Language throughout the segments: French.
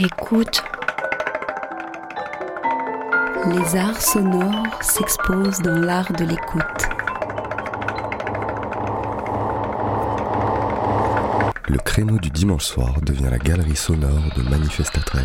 Écoute. Les arts sonores s'exposent dans l'art de l'écoute. Le créneau du dimanche soir devient la galerie sonore de Manifesta 13.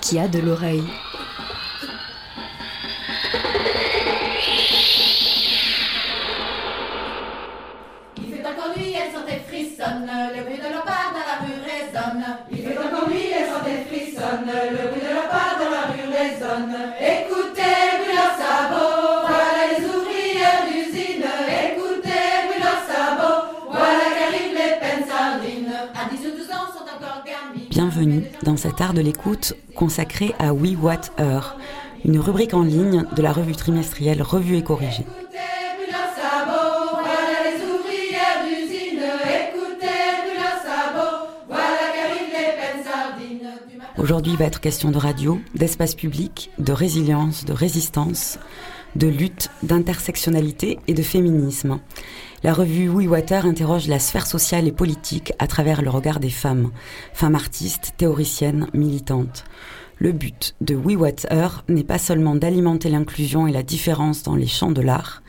Qui a de l'oreille. Art de l'écoute consacré à We What Heure, une rubrique en ligne de la revue trimestrielle Revue et Corrigée. Aujourd'hui, il va être question de radio, d'espace public, de résilience, de résistance, de lutte, d'intersectionnalité et de féminisme. La revue We Water interroge la sphère sociale et politique à travers le regard des femmes, femmes artistes, théoriciennes, militantes. Le but de We Water n'est pas seulement d'alimenter l'inclusion et la différence dans les champs de l'art,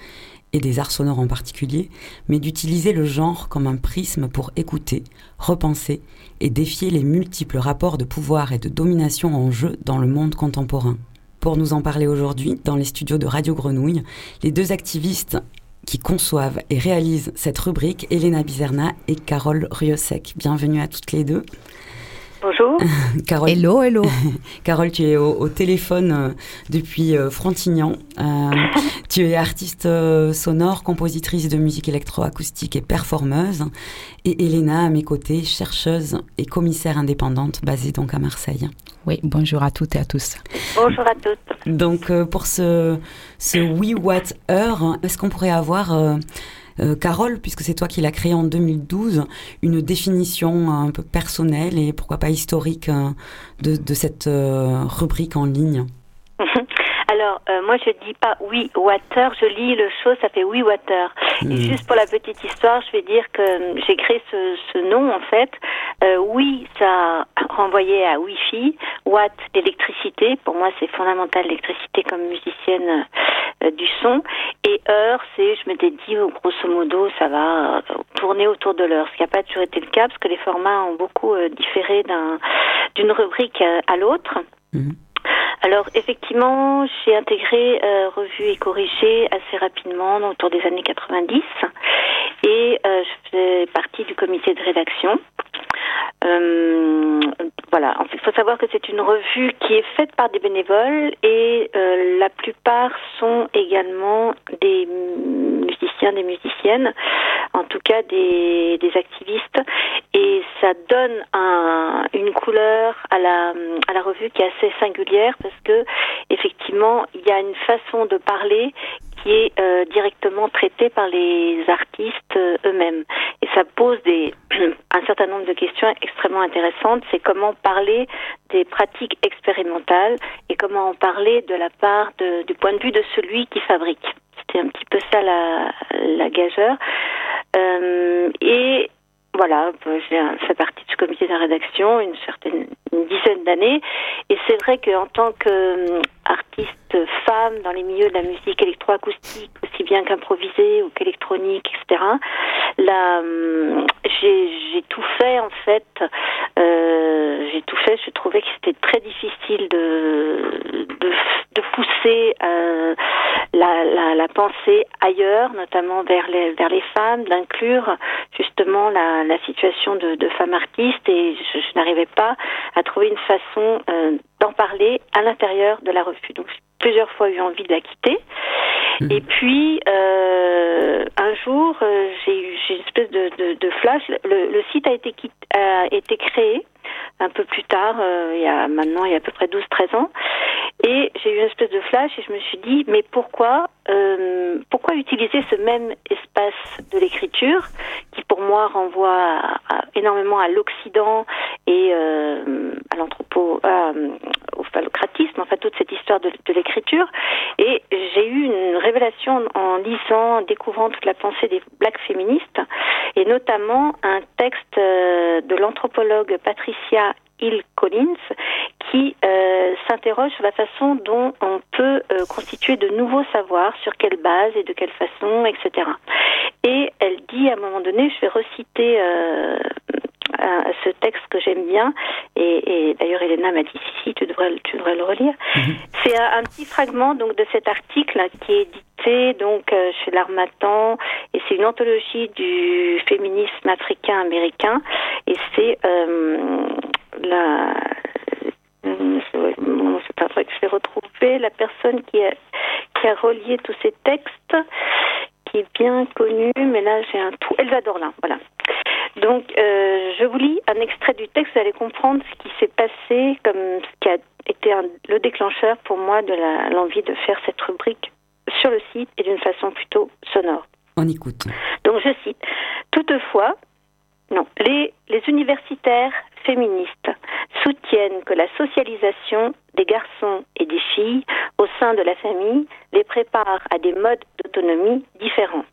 et des arts sonores en particulier, mais d'utiliser le genre comme un prisme pour écouter, repenser et défier les multiples rapports de pouvoir et de domination en jeu dans le monde contemporain. Pour nous en parler aujourd'hui, dans les studios de Radio Grenouille, les deux activistes qui conçoivent et réalisent cette rubrique, Elena Bizerna et Carole Riosec. Bienvenue à toutes les deux. Bonjour. Carole, Hello, hello. Carole, tu es au, au téléphone euh, depuis euh, Frontignan. Euh, tu es artiste euh, sonore, compositrice de musique électroacoustique et performeuse. Et Elena, à mes côtés, chercheuse et commissaire indépendante, basée donc à Marseille. Oui, bonjour à toutes et à tous. Bonjour à toutes. Donc, euh, pour ce, ce We What Heure, est-ce qu'on pourrait avoir, euh, euh, Carole, puisque c'est toi qui l'as créé en 2012, une définition un peu personnelle et pourquoi pas historique euh, de, cette euh, rubrique en ligne Alors, euh, moi, je dis pas oui water, je lis le show, ça fait oui water. Et Mhm. juste pour la petite histoire, je vais dire que euh, j'ai créé ce, ce nom, en fait. Euh, oui, ça renvoyait à Wi-Fi. Watt, l'électricité. Pour moi, c'est fondamental, l'électricité comme musicienne euh, du son. Et heure, c'est, je m'étais dit, grosso modo, ça va euh, tourner autour de l'heure. Ce qui n'a pas toujours été le cas, parce que les formats ont beaucoup différé d'un, d'une rubrique à, à l'autre. Mhm. Alors effectivement, j'ai intégré euh, Revue et Corrigé assez rapidement, autour des années 90, et euh, je fais partie du comité de rédaction. Euh, voilà, en fait, il faut savoir que c'est une revue qui est faite par des bénévoles et la plupart sont également des musiciens, des musiciennes, en tout cas des, des activistes, et ça donne un, une couleur à la, à la revue qui est assez singulière que effectivement il y a une façon de parler qui est euh, directement traitée par les artistes euh, eux-mêmes. Et ça pose des, un certain nombre de questions extrêmement intéressantes. C'est comment parler des pratiques expérimentales et comment en parler de la part de, du point de vue de celui qui fabrique. C'était un petit peu ça la, la gageure. Euh, et voilà, j'ai fait partie du comité de rédaction une certaine une dizaine d'années. Et c'est vrai qu'en tant que artistes femmes dans les milieux de la musique électroacoustique, aussi bien qu'improvisée ou qu'électronique, etc. Là, hum, j'ai tout fait en fait. Euh, j'ai tout fait. Je trouvais que c'était très difficile de, de, pousser euh, la, pensée ailleurs, notamment vers les, vers les femmes, d'inclure justement la, la situation de, de, femmes artistes et je, je n'arrivais pas à trouver une façon euh, d'en parler à l'intérieur de la revue. Plusieurs fois eu envie de la quitter. Mmh. Et puis euh, un jour, euh, j'ai eu une espèce de, de, de flash. Le, le, site a été, a été créé un peu plus tard, euh, il y a maintenant il y a à peu près 12-13 ans, et j'ai eu une espèce de flash et je me suis dit mais pourquoi euh, pourquoi utiliser ce même espace de l'écriture qui pour moi renvoie à, à, énormément à l'Occident et euh, à l'anthropo au phallocratisme, enfin toute cette histoire de, l'écriture et j'ai eu une révélation en lisant, en découvrant toute la pensée des blacks féministes et notamment un texte de l'anthropologue Patricia Hill Collins, qui euh, s'interroge sur la façon dont on peut euh, constituer de nouveaux savoirs, sur quelle base et de quelle façon, etc. Et elle dit à un moment donné, je vais reciter euh, ce texte que j'aime bien, et, et d'ailleurs Elena m'a dit si, si tu devrais, tu devrais le relire. Mm -hmm. C'est un, un, petit fragment donc de cet article qui est édité donc chez l'Armatan, et c'est une anthologie du féminisme africain américain, et c'est la c'est pas vrai que je vais retrouver. La personne qui a, qui a relié tous ces textes, qui est bien connue, mais là j'ai un trou. Elsa Dorlin, voilà. Donc euh, je vous lis un extrait du texte, vous allez comprendre ce qui s'est passé, comme ce qui a été un, le déclencheur pour moi de l'envie de faire cette rubrique sur le site et d'une façon plutôt sonore. On écoute. Donc je cite. Toutefois, non, les, les universitaires féministes soutiennent que la socialisation des garçons et des filles au sein de la famille les prépare à des modes d'autonomie différents.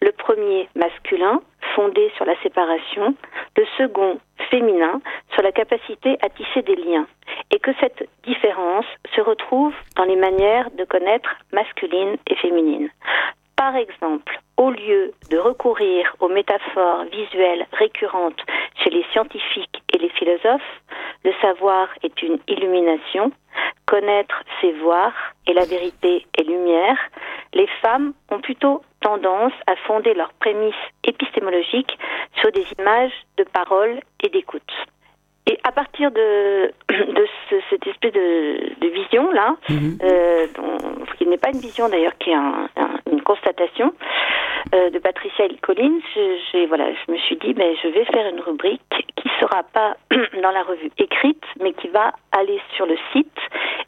Le premier masculin, fondé sur la séparation, le second féminin, sur la capacité à tisser des liens, et que cette différence se retrouve dans les manières de connaître masculine et féminine. Par exemple, au lieu de recourir aux métaphores visuelles récurrentes chez les scientifiques les philosophes, le savoir est une illumination, connaître c'est voir et la vérité est lumière, les femmes ont plutôt tendance à fonder leurs prémices épistémologiques sur des images de paroles et d'écoute. Et à partir de, de ce, cette espèce de, de vision là, mm -hmm. euh, qui n'est pas une vision d'ailleurs, qui est un, un, une constatation euh, de Patricia L. Collins, je, voilà, je me suis dit, ben, je vais faire une rubrique qui sera pas dans la revue écrite, mais qui va aller sur le site,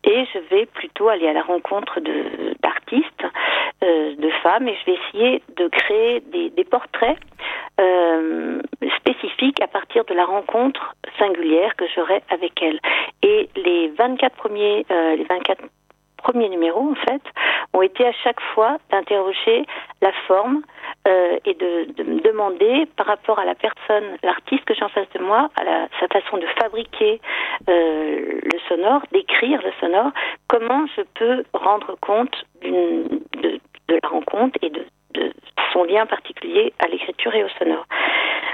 et je vais plutôt aller à la rencontre de d'artistes, euh, de femmes, et je vais essayer de créer des, portraits euh, spécifiques à partir de la rencontre singulière que j'aurai avec elles. Et les 24 premiers, les 24 premiers numéros, en fait, ont été à chaque fois d'interroger la forme euh, et de, me demander par rapport à la personne, l'artiste que j'ai en face de moi, à sa façon de fabriquer euh, le sonore, d'écrire le sonore, comment je peux rendre compte de, la rencontre et de, son lien particulier à l'écriture et au sonore.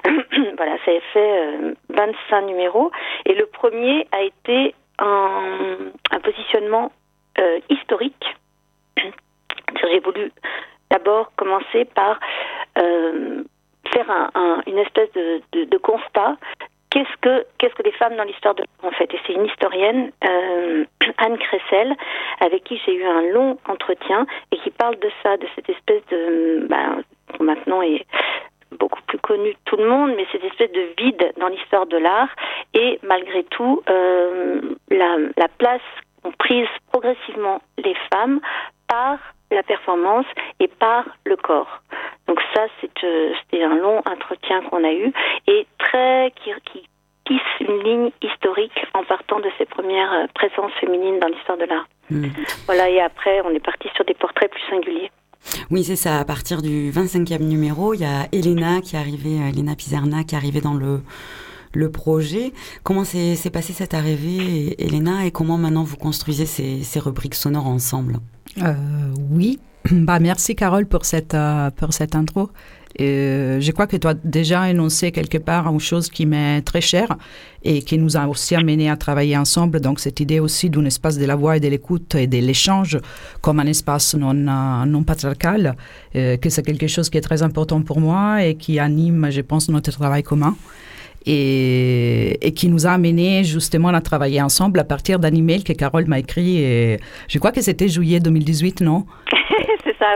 voilà, ça a fait euh, 25 numéros et le premier a été un positionnement euh, historique. J'ai voulu d'abord commencer par euh, faire un, un, une espèce de, constat. Qu'est-ce que les femmes dans l'histoire de en fait? Et c'est une historienne, euh, Anne Cressel, avec qui j'ai eu un long entretien et qui parle de ça, de cette espèce de ben, maintenant est beaucoup plus connu de tout le monde, mais cette espèce de vide dans l'histoire de l'art et malgré tout la place ont prise progressivement les femmes par la performance et par le corps. Donc ça, c'était un long entretien qu'on a eu et très qui, qui tisse une ligne historique en partant de ces premières présences féminines dans l'histoire de l'art. Mmh. Voilà, et après, on est parti sur des portraits plus singuliers. Oui, c'est ça. À partir du 25e numéro, il y a Elena qui est arrivée, Elena Pizarna qui est arrivée dans le le projet. Comment s'est passée cette arrivée, Elena, et comment maintenant vous construisez ces, rubriques sonores ensemble? Euh, Oui, bah, merci Carole pour cette, euh, pour cette intro. Euh, je crois que tu as déjà énoncé quelque part une chose qui m'est très chère et qui nous a aussi amené à travailler ensemble. Donc, cette idée aussi d'un espace de la voix et de l'écoute et de l'échange comme un espace non, non patriarcal, que c'est quelque chose qui est très important pour moi et qui anime, je pense, notre travail commun et, qui nous a amené justement à travailler ensemble à partir d'un email que Carole m'a écrit. Et je crois que c'était juillet 2018, non?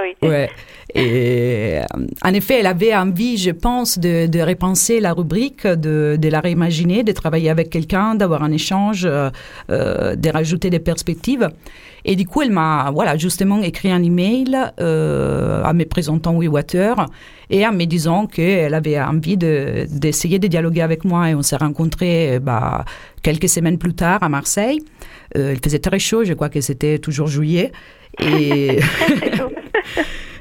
oui. Ouais. Et en effet, elle avait envie, je pense, de, repenser la rubrique, de, la réimaginer, de travailler avec quelqu'un, d'avoir un échange, euh, de rajouter des perspectives. Et du coup, elle m'a voilà, justement écrit un email euh, en me présentant WeWater et en me disant qu'elle avait envie d'essayer de, dialoguer avec moi. Et on s'est rencontrés bah, quelques semaines plus tard à Marseille. Euh, il faisait très chaud, je crois que c'était toujours juillet. Et...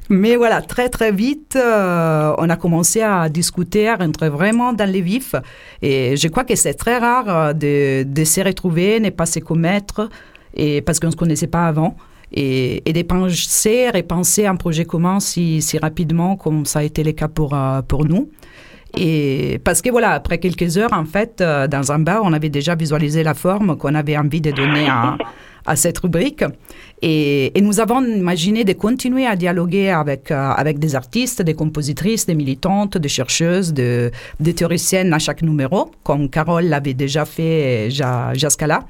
Mais voilà, très très vite, euh, on a commencé à discuter, à rentrer vraiment dans les vifs. Et je crois que c'est très rare de, de se retrouver, ne pas se commettre, et parce qu'on ne se connaissait pas avant. Et, et de penser, repenser un projet commun si, si rapidement comme ça a été le cas pour, euh, pour nous. Et parce que voilà, après quelques heures, en fait, euh, dans un bar, on avait déjà visualisé la forme qu'on avait envie de donner à, cette rubrique. Et, nous avons imaginé de continuer à dialoguer avec, euh, avec des artistes, des compositrices, des militantes, des chercheuses, de, des théoriciennes à chaque numéro, comme Carole l'avait déjà fait jusqu'à là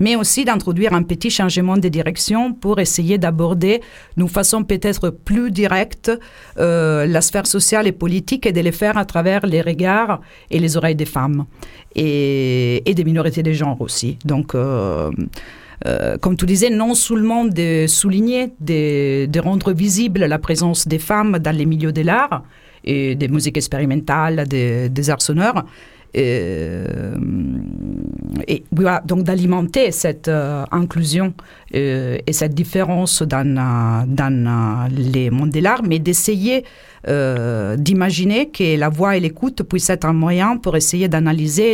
mais aussi d'introduire un petit changement de direction pour essayer d'aborder d'une façon peut-être plus directe euh, la sphère sociale et politique et de les faire à travers les regards et les oreilles des femmes et, des minorités de genre aussi. Donc, euh, euh, comme tu disais, non seulement de souligner, de, de, rendre visible la présence des femmes dans les milieux de l'art et des musiques expérimentales, des, des arts sonores, euh, et donc d'alimenter cette euh, inclusion euh, et cette différence dans, dans les mondes de l'art, mais d'essayer d'imaginer que la voix et l'écoute puissent être un moyen pour essayer d'analyser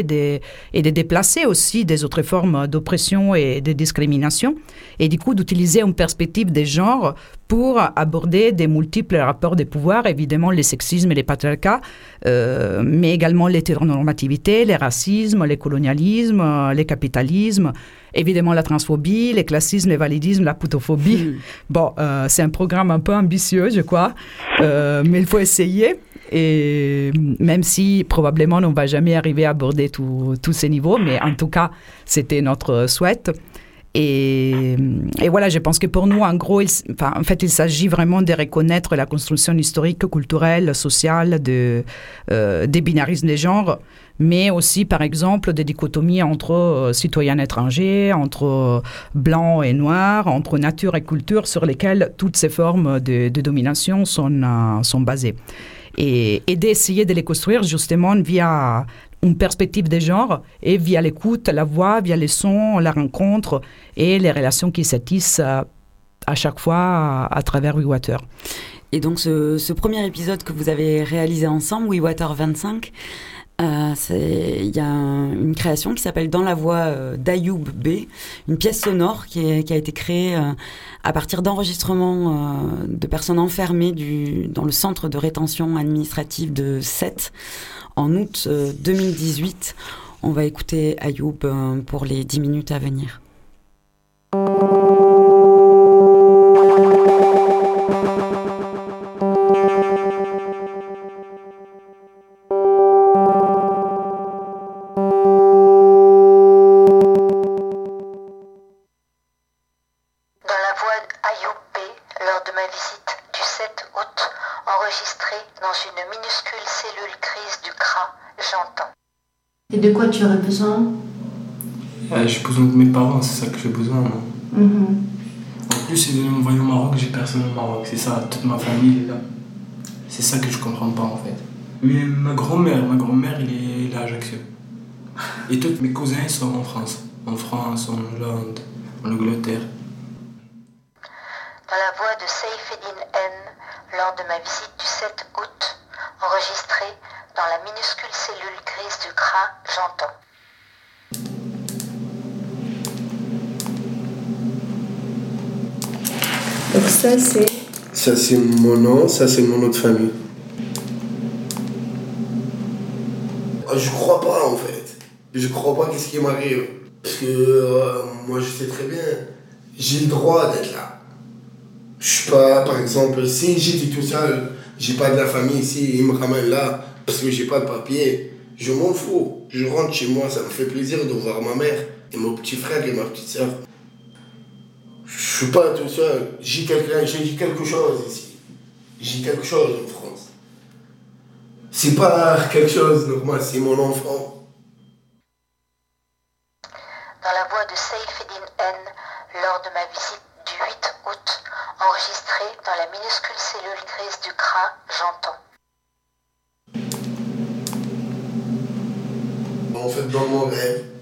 et de déplacer aussi des autres formes d'oppression et de discrimination, et du coup d'utiliser une perspective des genres pour aborder des multiples rapports de pouvoir, évidemment les sexismes et les patriarcats, euh, mais également l'hétéronormativité, les racismes, les colonialismes, les capitalismes, évidemment la transphobie, les classismes, les validismes, la putophobie. Mmh. Bon, euh, c'est un programme un peu ambitieux, je crois, euh, mais il faut essayer. Et même si probablement on ne va jamais arriver à aborder tous ces niveaux, mais en tout cas, c'était notre souhait. Et, et, voilà, je pense que pour nous, en gros, il, enfin, en fait, il s'agit vraiment de reconnaître la construction historique, culturelle, sociale de, euh, des binarismes des genres, mais aussi, par exemple, des dichotomies entre euh, citoyens étrangers, entre euh, blancs et noirs, entre nature et culture, sur lesquelles toutes ces formes de, domination sont, euh, sont basées. Et, d'essayer de les construire justement via une perspective des genres et via l'écoute, la voix, via les sons, la rencontre et les relations qui s'attissent à, à, chaque fois à, travers WeWater. Et donc ce, ce, premier épisode que vous avez réalisé ensemble, WeWater 25, euh, il y a un, une création qui s'appelle Dans la voix euh, d'Ayoub B, une pièce sonore qui, a été créée euh, à partir d'enregistrements euh, de personnes enfermées dans le centre de rétention administrative de Sète en août 2018. On va écouter Ayoub pour les 10 minutes à venir. Parents, c'est ça que j'ai besoin. Moi. Mm -hmm. En plus, si je me voyais au Maroc, j'ai personne au Maroc. C'est ça, toute ma famille est là. C'est ça que je comprends pas en fait. Mais ma grand-mère, ma grand-mère, il est là à Ajaccio. Et tous mes cousins sont en France. En France, en Hollande, en Angleterre. Dans la voix de Saifeddin N, lors de ma visite du 7 août, enregistrée dans la minuscule cellule grise du crâne, j'entends. Ça c'est... Ça c'est mon nom, ça c'est mon nom de famille. Ah, Je crois pas en fait. Je crois pas qu'est-ce qui m'arrive. Parce que euh, moi je sais très bien, j'ai le droit d'être là. Je suis pas, par exemple, si j'étais tout seul, j'ai pas de la famille ici, ils me ramènent là parce que j'ai pas de papier, je m'en fous. Je rentre chez moi, ça me fait plaisir de voir ma mère et mon petit frère et ma petite soeur. Je suis pas tout seul, j'ai j'ai quelque chose ici. J'ai quelque chose en France. C'est pas quelque chose normal, c'est mon enfant. Dans la voix de Saifeddin N lors de ma visite du 8 août, enregistrée dans la minuscule cellule grise du crâne, j'entends. En fait, dans mon rêve,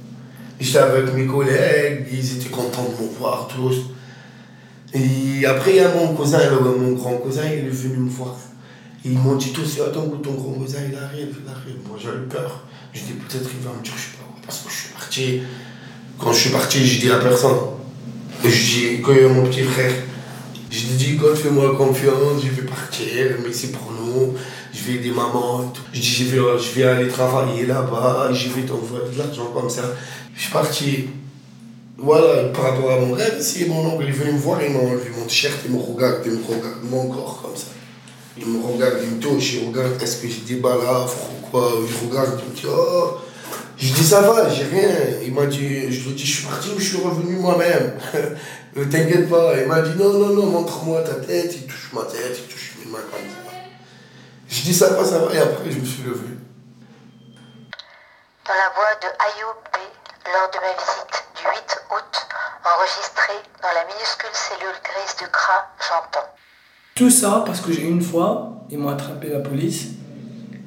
j'étais avec mes collègues, ils étaient contents de me voir tous. Et après, il y a mon cousin, mon grand cousin, il est venu me voir. Ils m'ont dit tous, attends, ton grand cousin, il arrive, il arrive. Moi, j'avais peur. Je dis, peut-être il va me dire, je sais pas, parce que je suis parti. Quand je suis parti, j'ai dit à personne. Je dis, a mon petit frère, je lui dis, fais-moi confiance, je vais partir, mais c'est pour nous. Je vais aider maman et tout. Je dis, je vais, je aller travailler là-bas, je vais t'envoyer de l'argent comme ça. Je suis parti. Voilà, par rapport à mon rêve, si mon oncle est venu me voir, il m'a enlevé mon t-shirt, il me regarde, il me regarde mon corps comme ça. Il me regarde, il touche, il regarde, est-ce que j'ai des balafres ou quoi? Il regarde, il me dit, oh. Je dis, ça va, j'ai rien. Il m'a dit, je lui dis, je suis parti ou je suis revenu moi-même? Ne T'inquiète pas. Il m'a dit, non, non, non, montre-moi ta tête. Il touche ma tête, il touche mes mains comme ça. Je dis, ça va, ça va. Et après, je me suis levé. Dans la voix de Ayoub B lors de ma visite du 8 août, enregistrée dans la minuscule cellule grise du crâne, j'entends. Tout ça parce que j'ai une fois, ils m'ont attrapé la police.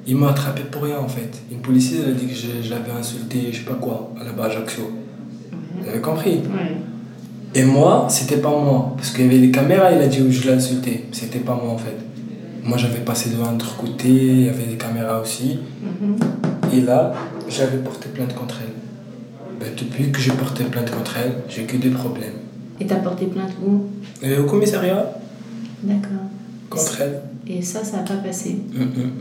Ils m'ont attrapé pour rien en fait. Une policière elle a dit que je, je l'avais insulté, je sais pas quoi, à la bas Ajaccio. Vous avez compris Et moi, c'était pas moi. Parce qu'il y avait les caméras, il a dit où je l'ai insulté. C'était pas moi en fait. Moi j'avais passé devant un autre côté, il y avait des caméras aussi. Et là, j'avais porté plainte contre elle. Ben, depuis que j'ai porté plainte contre elle, j'ai que des problèmes. Et t'as porté plainte où? Et au commissariat, D'accord. contre elle. Et ça, ça n'a pas passé? Mhm.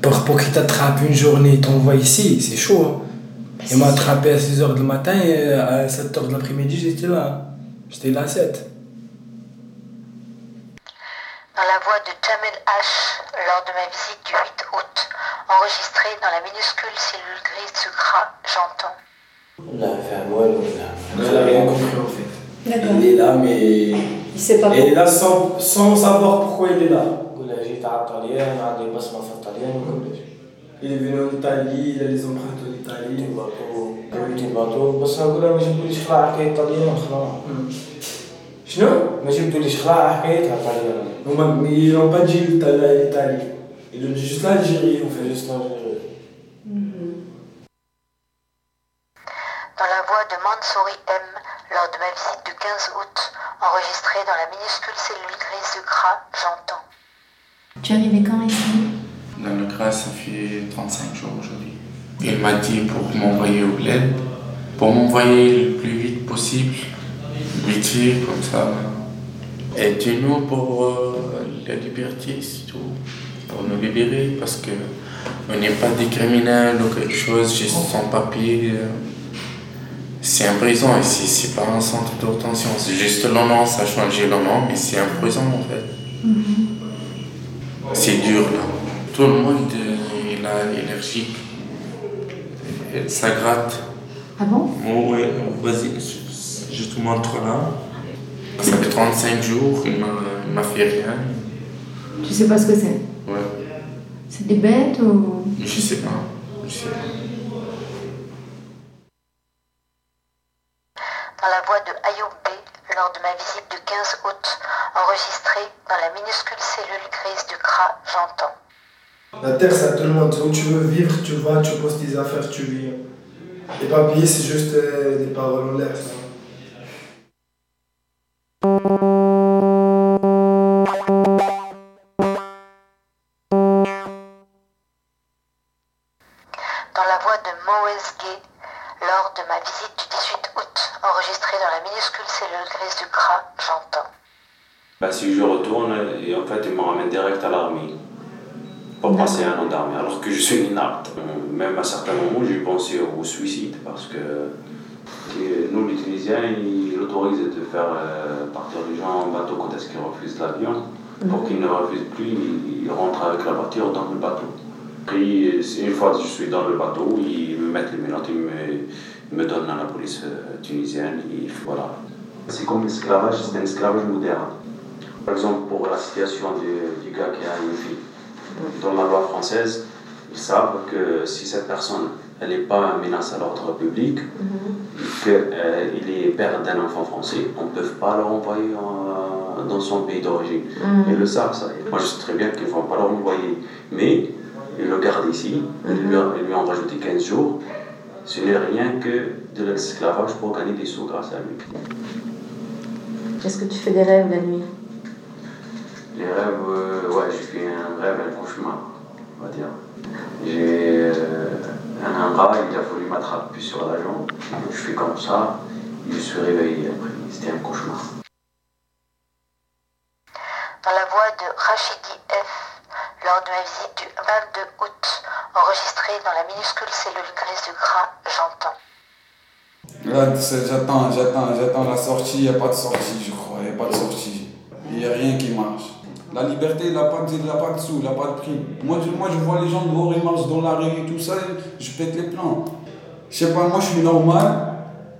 Pour, pour qu'il t'attrape une journée et t'envoie ici, c'est chaud. Hein. Il m'a attrapé à 6h du matin et à 7h de l'après-midi, j'étais là. J'étais là à 7. Dans la voix de Jamel H lors de ma visite du 8 août, enregistrée dans la minuscule cellule grise du crâne, j'entends. Elle a rien compris en fait. D'accord. Il est là, mais. Il sait pas Elle est là sans, sans savoir pourquoi il est là. Il est venu en Italie, il a les empreintes en Italie. شنو؟ ماشي بتقوليش خلاص حكايتها الطليان هما يلون با جي ايطالي يلون جوست لالجيري وفي جوست Dans la voix de Mansouri M, lors de ma visite du 15 août, enregistrée dans la minuscule cellule grise du CRA, j'entends. Tu es arrivé quand ici? Dans le CRA, ça fait 35 jours aujourd'hui. Il m'a dit pour m'envoyer au bled, pour m'envoyer le plus vite possible, fait, comme ça. Et nous pour euh, la liberté, c'est tout. Pour nous libérer, parce que on n'est pas des criminels ou quelque chose, juste sans papier. euh. C'est un prison ici, c'est pas un centre de rétention. C'est juste le nom, ça a changé le nom, mais c'est un prison en fait. C'est dur là. Tout le monde euh, il a allergique. Et Ça gratte. Ah bon? Ouais, vas-y, je, te montre là. Ça fait 35 jours, il m'a il m'a fait rien. Tu sais pas ce que c'est? Ouais, C'est des bêtes ou... je sais pas. Je sais pas. Dans la voix de Ayoub B lors de ma visite du 15 août, enregistrée dans la minuscule cellule grise du crâne, j'entends. La terre, c'est à tout le monde. Où tu veux vivre, tu vas, tu poses tes affaires, tu vis. Les papiers, c'est juste euh, des paroles en l'air. Ça. 13 gay lors de ma visite du 18 août, enregistrée dans la minuscule cellule grise du CRA, j'entends. Bah, si je retourne, et en fait, ils me ramènent direct à l'armée pour passer un an d'armée, alors que je suis inapte. Même à certains moments, j'ai pensé au suicide parce que nous, les Tunisiens, ils autorisent de faire euh, partir les gens en bateau quand est-ce qu'ils refusent l'avion. Pour qu'ils ne refusent plus, ils rentrent avec la voiture dans le bateau. Puis, une fois que je suis dans le bateau, ils me mettent les menottes, ils me, me donnent à la police euh, tunisienne. Et voilà. C'est comme l'esclavage, c'est un esclavage moderne. Par exemple, pour la situation du, du gars qui a une fille, dans la loi française, ils savent que si cette personne elle n'est pas une menace à l'ordre public, qu'il euh, est père d'un enfant français, on ne peut pas le renvoyer dans son pays d'origine. Ils le savent, ça. Moi, je sais très bien qu'ils ne vont pas le renvoyer. Mais ils le gardent ici, ils, lui, ils lui ont rajouté 15 jours. Ce n'est rien que de l'esclavage pour gagner des sous grâce à lui. Est-ce que tu fais des rêves la nuit? Les rêves, euh, ouais, je fais un rêve, un cauchemar, on va dire. J'ai euh, un rat, il a voulu m'attraper sur la jambe. Je fais comme ça, je suis réveillé après. C'était un cauchemar. Dans la voix de Rachidi F, lors de ma visite du 22 août, enregistrée dans la minuscule cellule grise du gras, j'entends. Là, j'attends, j'attends, j'attends la sortie, il n'y a pas de sortie, je crois, il n'y a pas de sortie. Il n'y a rien qui marche. La liberté, il n'a pas, de, de sous, il n'a pas de prix. Moi je, je vois les gens dehors, ils marchent dans la rue et tout ça, je pète les plans. Je sais pas, moi, je suis normal,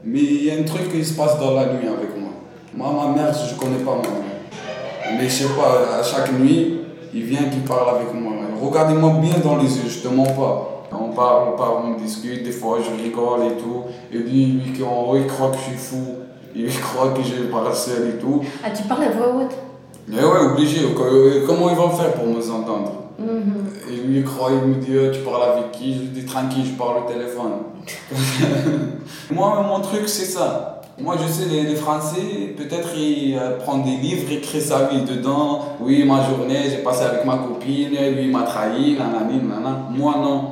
mais il y a un truc qui se passe dans la nuit avec moi. Moi, ma mère, je ne connais pas ma mère. Mais je sais pas, à chaque nuit, il vient, qui parle avec moi. Regardez-moi bien dans les yeux, je te mens pas. On parle, on parle, on discute, des fois je rigole et tout. Et lui, lui il croit que je suis fou. Il croit que j'ai paracelle et tout. Ah, tu parles à voix haute? Mais ouais, obligé. Comment ils vont faire pour nous entendre Et lui, il croit, il me dit Tu parles avec qui? Je lui dis Tranquille, je parle au téléphone. Moi, mon truc, c'est ça. Moi, je sais, les, Français, peut-être ils euh, prennent des livres, écrivent sa vie dedans. Oui, ma journée, j'ai passé avec ma copine, lui, il m'a trahi, nanani, nanana. Moi, non.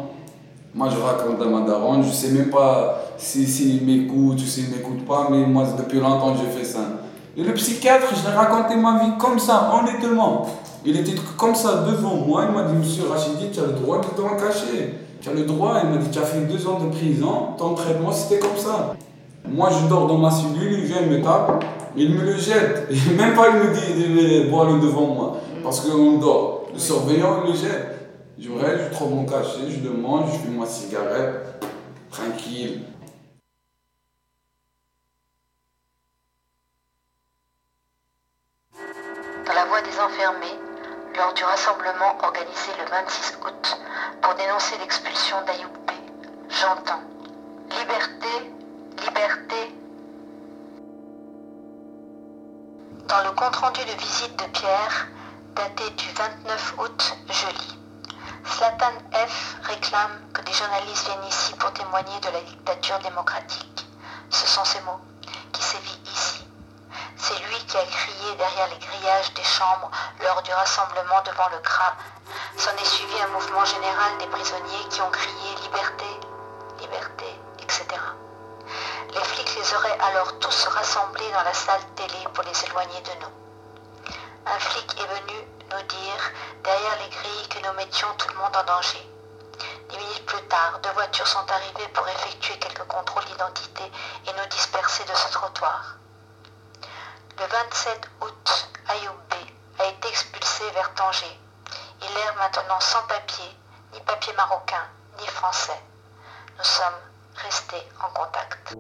Moi, je raconte à ma daronne, je sais même pas s'il si, si m'écoute ou s'il m'écoute pas, mais moi, depuis longtemps, je fais ça. Et le psychiatre, je lui ai raconté ma vie comme ça, honnêtement. Il était comme ça devant moi, il m'a dit, monsieur Rachidi, tu as le droit de t'en cacher. Tu as le droit, il m'a dit, tu as fait deux ans de prison, ton traitement, c'était comme ça. Moi, je dors dans ma cellule, il vient, il me tape, il me le jette. Et même pas, il me dit de boire le devant moi. Parce qu'on dort. Le surveillant, il le jette. Je reste, je trouve mon cachet, je le mange, je fume ma cigarette, tranquille. Dans la voix des enfermés, lors du rassemblement organisé le 26 août pour dénoncer l'expulsion d'Ayoub j'entends Liberté, liberté. Dans le compte-rendu de visite de Pierre, daté du 29 août, je lis. Slatan F. réclame que des journalistes viennent ici pour témoigner de la dictature démocratique. Ce sont ces mots qui sévit ici. C'est lui qui a crié derrière les grillages des chambres lors du rassemblement devant le CRA. S'en est suivi un mouvement général des prisonniers qui ont crié liberté, liberté, etc. Les flics les auraient alors tous rassemblés dans la salle télé pour les éloigner de nous. Un flic est venu nous dire derrière les grilles que nous mettions tout le monde en danger. Dix minutes plus tard, deux voitures sont arrivées pour effectuer quelques contrôles d'identité et nous disperser de ce trottoir. Le 27 août, Ayoub a été expulsé vers Tanger. Il est maintenant sans papier, ni papier marocain, ni français. Nous sommes restés en contact.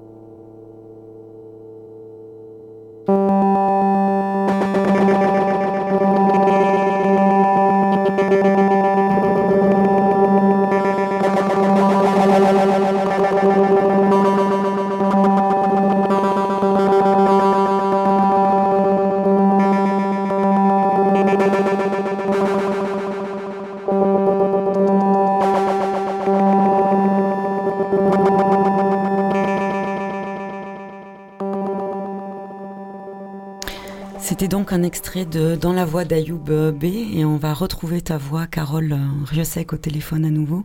Un extrait de Dans la voix d'Ayoub B et on va retrouver ta voix, Carole Riosec, au téléphone à nouveau.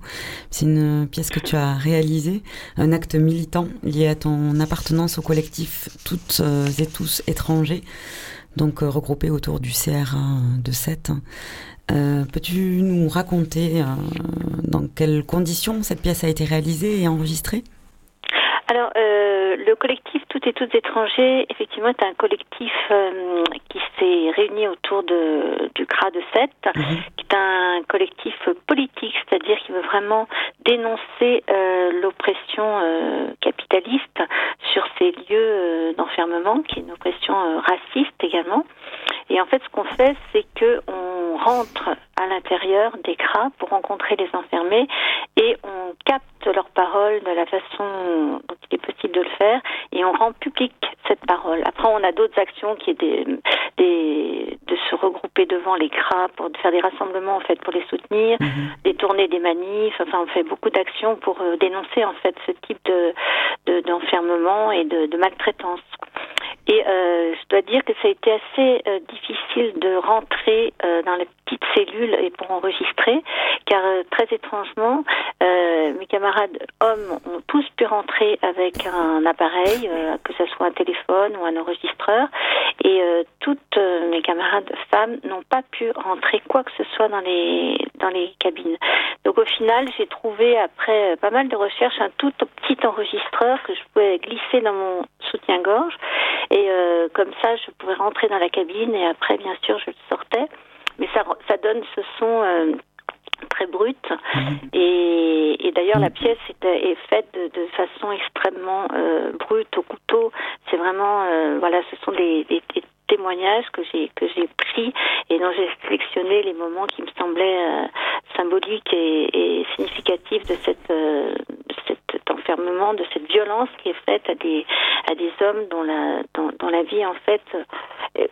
C'est une pièce que tu as réalisée, un acte militant lié à ton appartenance au collectif Toutes et tous étrangers, donc regroupés autour du CRA de 7. Euh, Peux-tu nous raconter euh, dans quelles conditions cette pièce a été réalisée et enregistrée? Alors, euh, le collectif Toutes et Toutes étrangers, effectivement, est un collectif euh, qui s'est réuni autour de, du CRA de 7, qui est un collectif politique, c'est-à-dire qui veut vraiment dénoncer euh, l'oppression euh, capitaliste sur ces lieux d'enfermement, qui est une oppression raciste également. Et en fait, ce qu'on fait, c'est que on rentre à l'intérieur des CRA pour rencontrer les enfermés et on capte leurs paroles de la façon dont il est possible de le faire et on rend public cette parole. Après, on a d'autres actions qui est des, des, de se regrouper devant les CRA pour faire des rassemblements en fait pour les soutenir, des tournées, des manifs. Enfin, on fait beaucoup d'actions pour euh, dénoncer en fait ce type de de- d'enfermement et de, de maltraitance. Et euh, je dois dire que ça a été assez euh, difficile de rentrer euh, dans les petites cellules et pour enregistrer, car euh, très étrangement, euh, mes camarades hommes ont tous pu rentrer avec un appareil, euh, que ce soit un téléphone ou un enregistreur, et toutes mes camarades femmes n'ont pas pu rentrer quoi que ce soit dans les dans les cabines. Donc au final, j'ai trouvé après pas mal de recherches un tout petit enregistreur que je pouvais glisser dans mon soutien-gorge et euh, comme ça, je pouvais rentrer dans la cabine et après, bien sûr, je le sortais. Mais ça, ça donne ce son euh, très brut. Et, et d'ailleurs, la pièce est, est faite de, de façon extrêmement euh, brute au couteau. C'est vraiment, voilà, ce sont des, des- des témoignages que j'ai que j'ai pris et dont j'ai sélectionné les moments qui me semblaient euh, symboliques et, et significatifs de cette euh, cet enfermement, de cette violence qui est faite à des à des hommes dont la dont, dont la vie en fait euh,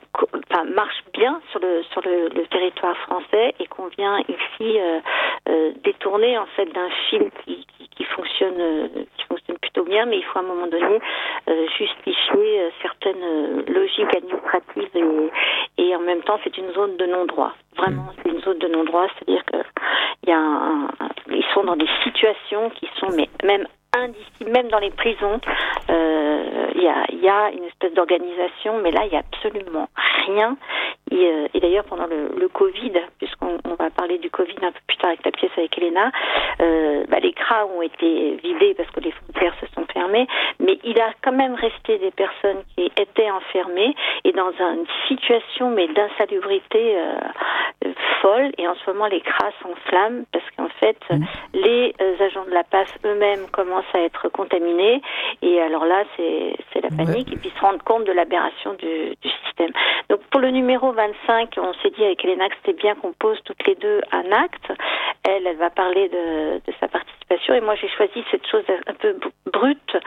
marche bien sur le sur le, territoire français et qu'on vient ici euh, euh, détourner en fait d'un film qui, qui, qui fonctionne fonctionne plutôt bien, mais il faut à un moment donné euh, justifier euh, certaines euh, logiques administratives et, en même temps c'est une zone de non-droit. Vraiment, c'est une zone de non-droit, c'est-à-dire que il y a ils sont dans des situations qui sont mais même même dans les prisons, il y, a, y a une espèce d'organisation, mais là il y a absolument rien. Et, euh, et d'ailleurs pendant le, le Covid, puisqu'on on va parler du Covid un peu plus tard avec la pièce avec Elena, euh, bah, les CRA ont été vidés parce que les frontières se sont fermées, mais il a quand même resté des personnes qui étaient enfermées et dans une situation mais d'insalubrité euh, folle. Et en ce moment, les CRA s'enflamment parce qu'en fait, les euh, agents de la PAF eux-mêmes commencent à être contaminés. Et alors là, c'est la panique. Et puis se rendre compte de l'aberration du, du système. Donc pour le numéro 25, on s'est dit avec Elena que c'était bien qu'on pose toutes les deux un acte. Elle, elle va parler de, de sa participation. Et moi, j'ai choisi cette chose un peu br- brute,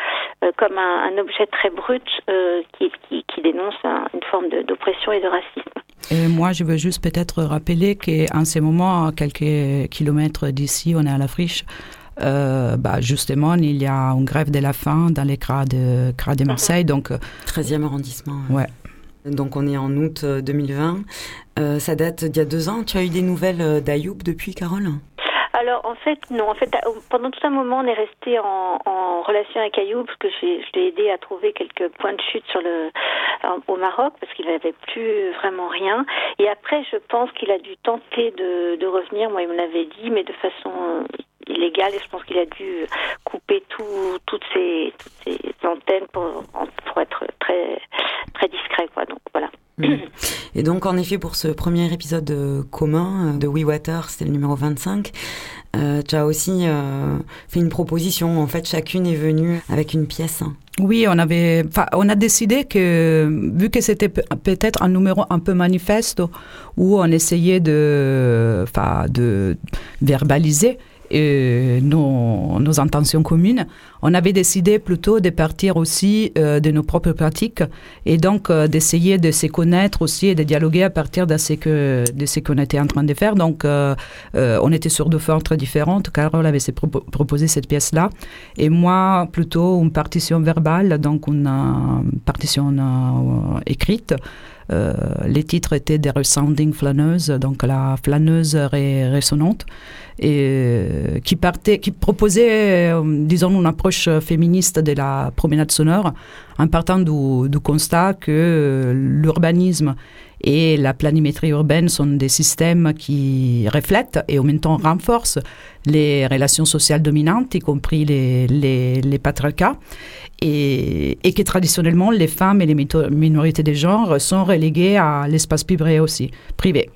euh, comme un, un objet très brut euh, qui, qui, qui dénonce un- une forme d'oppression et de racisme. Et moi, je veux juste peut-être rappeler qu'en ce moment, à quelques kilomètres d'ici, on est à la friche. Euh, bah, justement, il y a une grève de la faim dans les CRA de, CRA de Marseille. Donc, euh, 13e arrondissement. ouais. Donc on est en août euh, 2020. Euh, ça date d'il y a deux ans. Tu as eu des nouvelles euh, d'Ayoub depuis, Carole? Alors en fait non, en fait euh, pendant tout un moment on est resté en, relation avec Ayoub parce que je l'ai aidé à trouver quelques points de chute au Maroc parce qu'il n'avait plus vraiment rien. Et après je pense qu'il a dû tenter de, revenir. Moi il me l'avait dit, mais de façon euh, illégale et je pense qu'il a dû couper tout, toutes ses toutes ses antennes pour pour être très très discret quoi. Donc voilà. Et donc, en effet, pour ce premier épisode euh, commun euh, de We Water, c'était le numéro 25, euh, tu as aussi euh, fait une proposition. En fait, chacune est venue avec une pièce. Oui, on avait, enfin, on a décidé que vu que c'était pe- peut-être un numéro un peu manifeste où on essayait de, enfin, de verbaliser euh, nos, intentions communes, on avait décidé plutôt de partir aussi euh, de nos propres pratiques et donc euh, d'essayer de se connaître aussi et de dialoguer à partir de ce qu'on était en train de faire. Donc, euh, on était sur deux formes très différentes. Carole avait proposé cette pièce-là et moi plutôt une partition verbale, donc une partition écrite les titres étaient des resounding flâneuses, donc la flâneuse résonante, et qui partait, qui proposait, disons, une approche féministe de la promenade sonore, en partant du constat que l'urbanisme et la planimétrie urbaine sont des systèmes qui reflètent et en même temps renforcent les relations sociales dominantes, y compris les, les, les patriarcats, et, et, que traditionnellement les femmes et les minorités de genre sont reléguées à l'espace privé aussi, privé.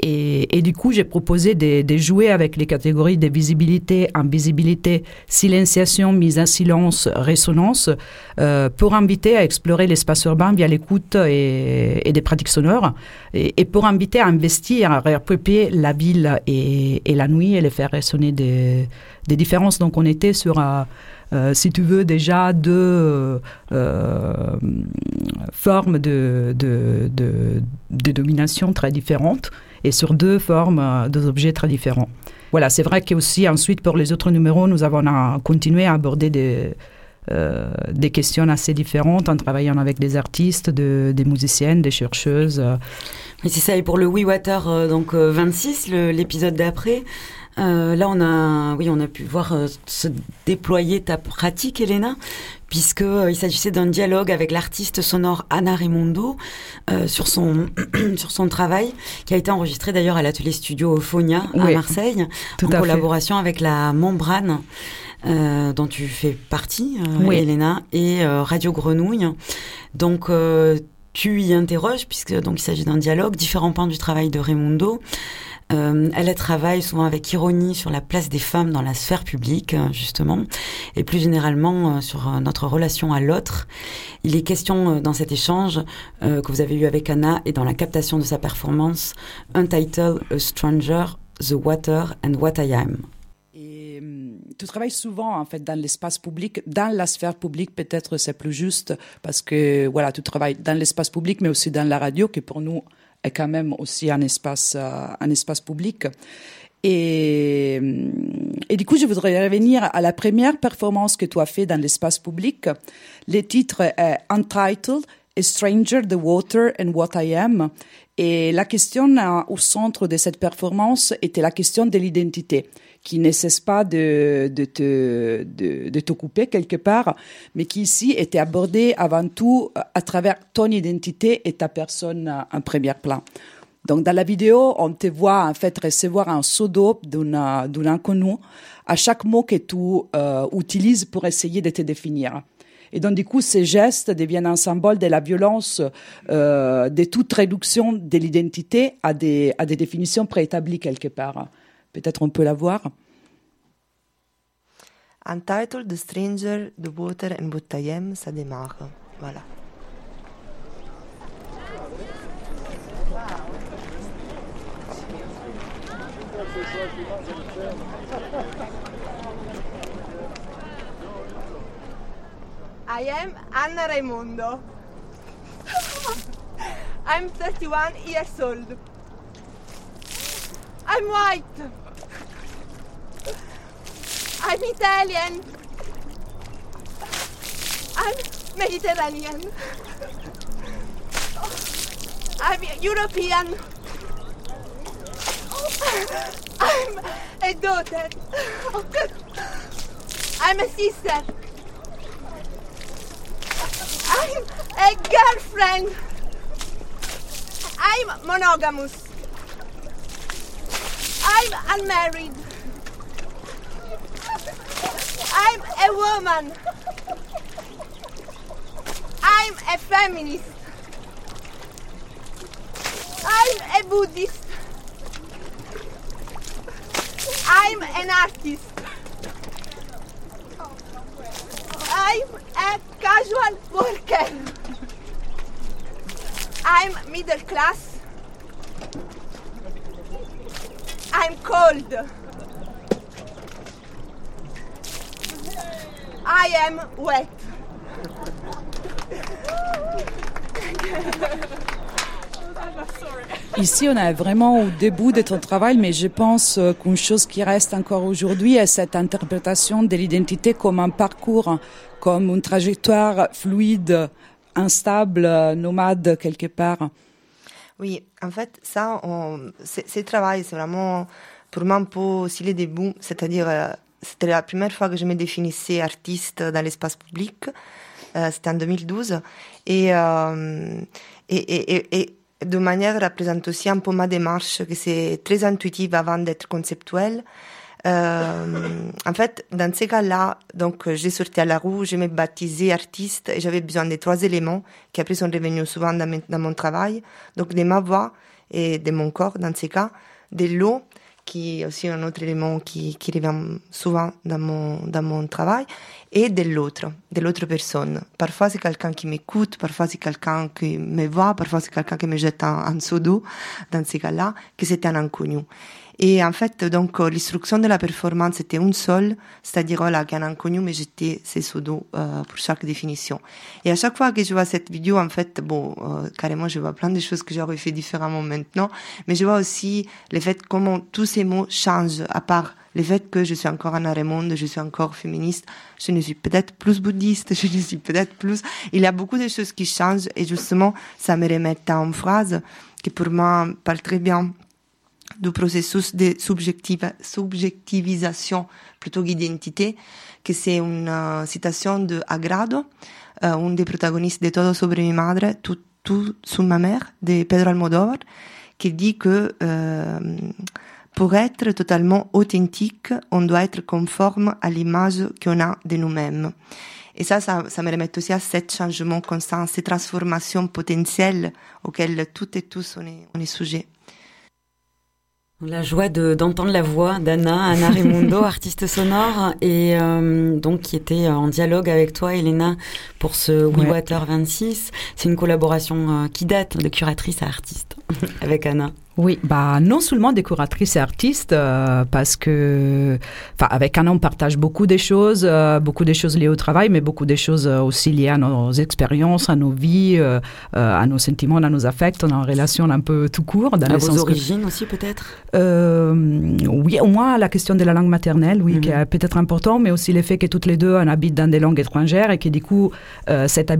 Et, du coup, j'ai proposé de, jouer avec les catégories de visibilité, invisibilité, silenciation, mise en silence, résonance, euh, pour inviter à explorer l'espace urbain via l'écoute et, des pratiques sonores, et, pour inviter à investir, à réapproprier la ville et, la nuit et les faire résonner des, différences. Donc, on était sur... Euh, si tu veux, déjà deux euh, formes de, domination très différentes et sur deux formes, euh, deux objets très différents. Voilà, c'est vrai qu'aussi ensuite pour les autres numéros, nous avons continué à aborder des, euh, des questions assez différentes en travaillant avec des artistes, de, des musiciennes, des chercheuses. Mais c'est ça, et pour le We Water euh, donc 26, l'épisode d'après, euh, là, on a, oui, on a pu voir euh, se déployer ta pratique, Elena, puisque euh, il s'agissait d'un dialogue avec l'artiste sonore Anna Raimondo euh, sur son sur son travail, qui a été enregistré d'ailleurs à l'atelier studio Phonia à Marseille, en collaboration avec la Membrane. Euh, dont tu fais partie, oui. Elena, et Radio Grenouille. Donc, tu y interroges, puisque donc il s'agit d'un dialogue, différents pans du travail de Raimondo. Euh, elle travaille souvent avec ironie sur la place des femmes dans la sphère publique, euh, justement, et plus généralement euh, sur notre relation à l'autre. Il est question dans cet échange que vous avez eu avec Anna et dans la captation de sa performance, un title A Stranger, The Water and What I Am. Tu travailles souvent en fait dans l'espace public, dans la sphère publique peut-être c'est plus juste parce que voilà tu travailles dans l'espace public mais aussi dans la radio qui pour nous est quand même aussi un espace, euh, un espace public. Et, et, du coup, je voudrais revenir à la première performance que tu as fait dans l'espace public. Le titre est Untitled, A Stranger, The Water and What I Am. Et la question au centre de cette performance était la question de l'identité qui ne cesse pas de, de, te, de, de t'occuper quelque part, mais qui ici était abordé avant tout à travers ton identité et ta personne en premier plan. Donc dans la vidéo, on te voit en fait recevoir un seau d'eau d'un inconnu à chaque mot que tu euh, utilises pour essayer de te définir. Et donc, du coup, ces gestes deviennent un symbole de la violence, euh, de toute réduction de l'identité à des, à des définitions préétablies quelque part. Peut-être on peut la voir. Untitled, The Stranger, The Water and Boutayem, ça démarre. Voilà. I am Anna Raimondo. I'm 31 years old. I'm white. I'm Italian. I'm Mediterranean. I'm European. I'm a daughter. I'm a sister. I'm a girlfriend. I'm monogamous. I'm unmarried. I'm a woman. I'm a feminist. I'm a Buddhist. I'm an artist. I'm a casual worker. I'm middle class. I'm cold. I am wet. Ici, on est vraiment au début de ton travail, mais je pense qu'une chose qui reste encore aujourd'hui est cette interprétation de l'identité comme un parcours, comme une trajectoire fluide instable, nomade quelque part. Oui, en fait, ça, c'est le travail, c'est vraiment pour moi un peu aussi les débuts, c'est-à-dire euh, c'était la première fois que je me définissais artiste dans l'espace public, euh, c'était en 2012, euh, et, de manière représente aussi un peu ma démarche, que c'est très intuitive avant d'être conceptuelle. Euh, en fait, dans ces cas-là, donc j'ai sorti à la roue, je me baptisé artiste et j'avais besoin des trois éléments qui après sont revenus souvent dans, mon travail, donc de ma voix et de mon corps dans ces cas, de l'eau qui est aussi un autre élément qui, revient souvent dans mon, travail, et de l'autre, de l'autre personne. Parfois c'est quelqu'un qui m'écoute, parfois c'est quelqu'un qui me voit, parfois c'est quelqu'un qui me jette un, un seau d'eau, dans ces cas-là, que c'était un inconnu. Et en fait, donc, euh, l'instruction de la performance était une seule, c'est-à-dire, voilà, qu'un inconnu me jetait ses d'eau euh, pour chaque définition. Et à chaque fois que je vois cette vidéo, en fait, bon, euh, carrément, je vois plein de choses que j'aurais fait différemment maintenant, mais je vois aussi le fait comment tous ces mots changent, à part le fait que je suis encore en arrêt monde, je suis encore féministe, je ne suis peut-être plus bouddhiste, je ne suis peut-être plus... Il y a beaucoup de choses qui changent et justement, ça me remet une phrase qui pour moi parle très bien du processus de subjectivisation plutôt qu'identité, que c'est une uh, citation de Agrado, uh, un des protagonistes de Todo sobre mi madre, tout, tout sur ma mère, de Pedro Almodovar, qui dit que euh, pour être totalement authentique, on doit être conforme à l'image qu'on a de nous-mêmes. Et ça, ça, ça me remet aussi à ce changement constant, ces transformations potentielles auxquelles toutes et tous on est, on est sujet. La joie d'entendre la voix d'Anna, Anna Raimundo, artiste sonore, et euh, donc qui était en dialogue avec toi, Elena, pour ce We Water 26. C'est une collaboration euh, qui date de curatrice à artiste avec Anna. Oui, bah non seulement décoratrice et artiste, euh, parce que, enfin, avec Anna on partage beaucoup des choses, euh, beaucoup des choses liées au travail, mais beaucoup des choses euh, aussi liées à nos expériences, à nos vies, à nos sentiments, à nos affects, on a une relation un peu tout court. Dans à vos origines aussi peut-être? oui, au moins la question de la langue maternelle, oui, qui mhm. est peut-être important, mais aussi le fait que toutes les deux on habite dans des langues étrangères et que du coup cet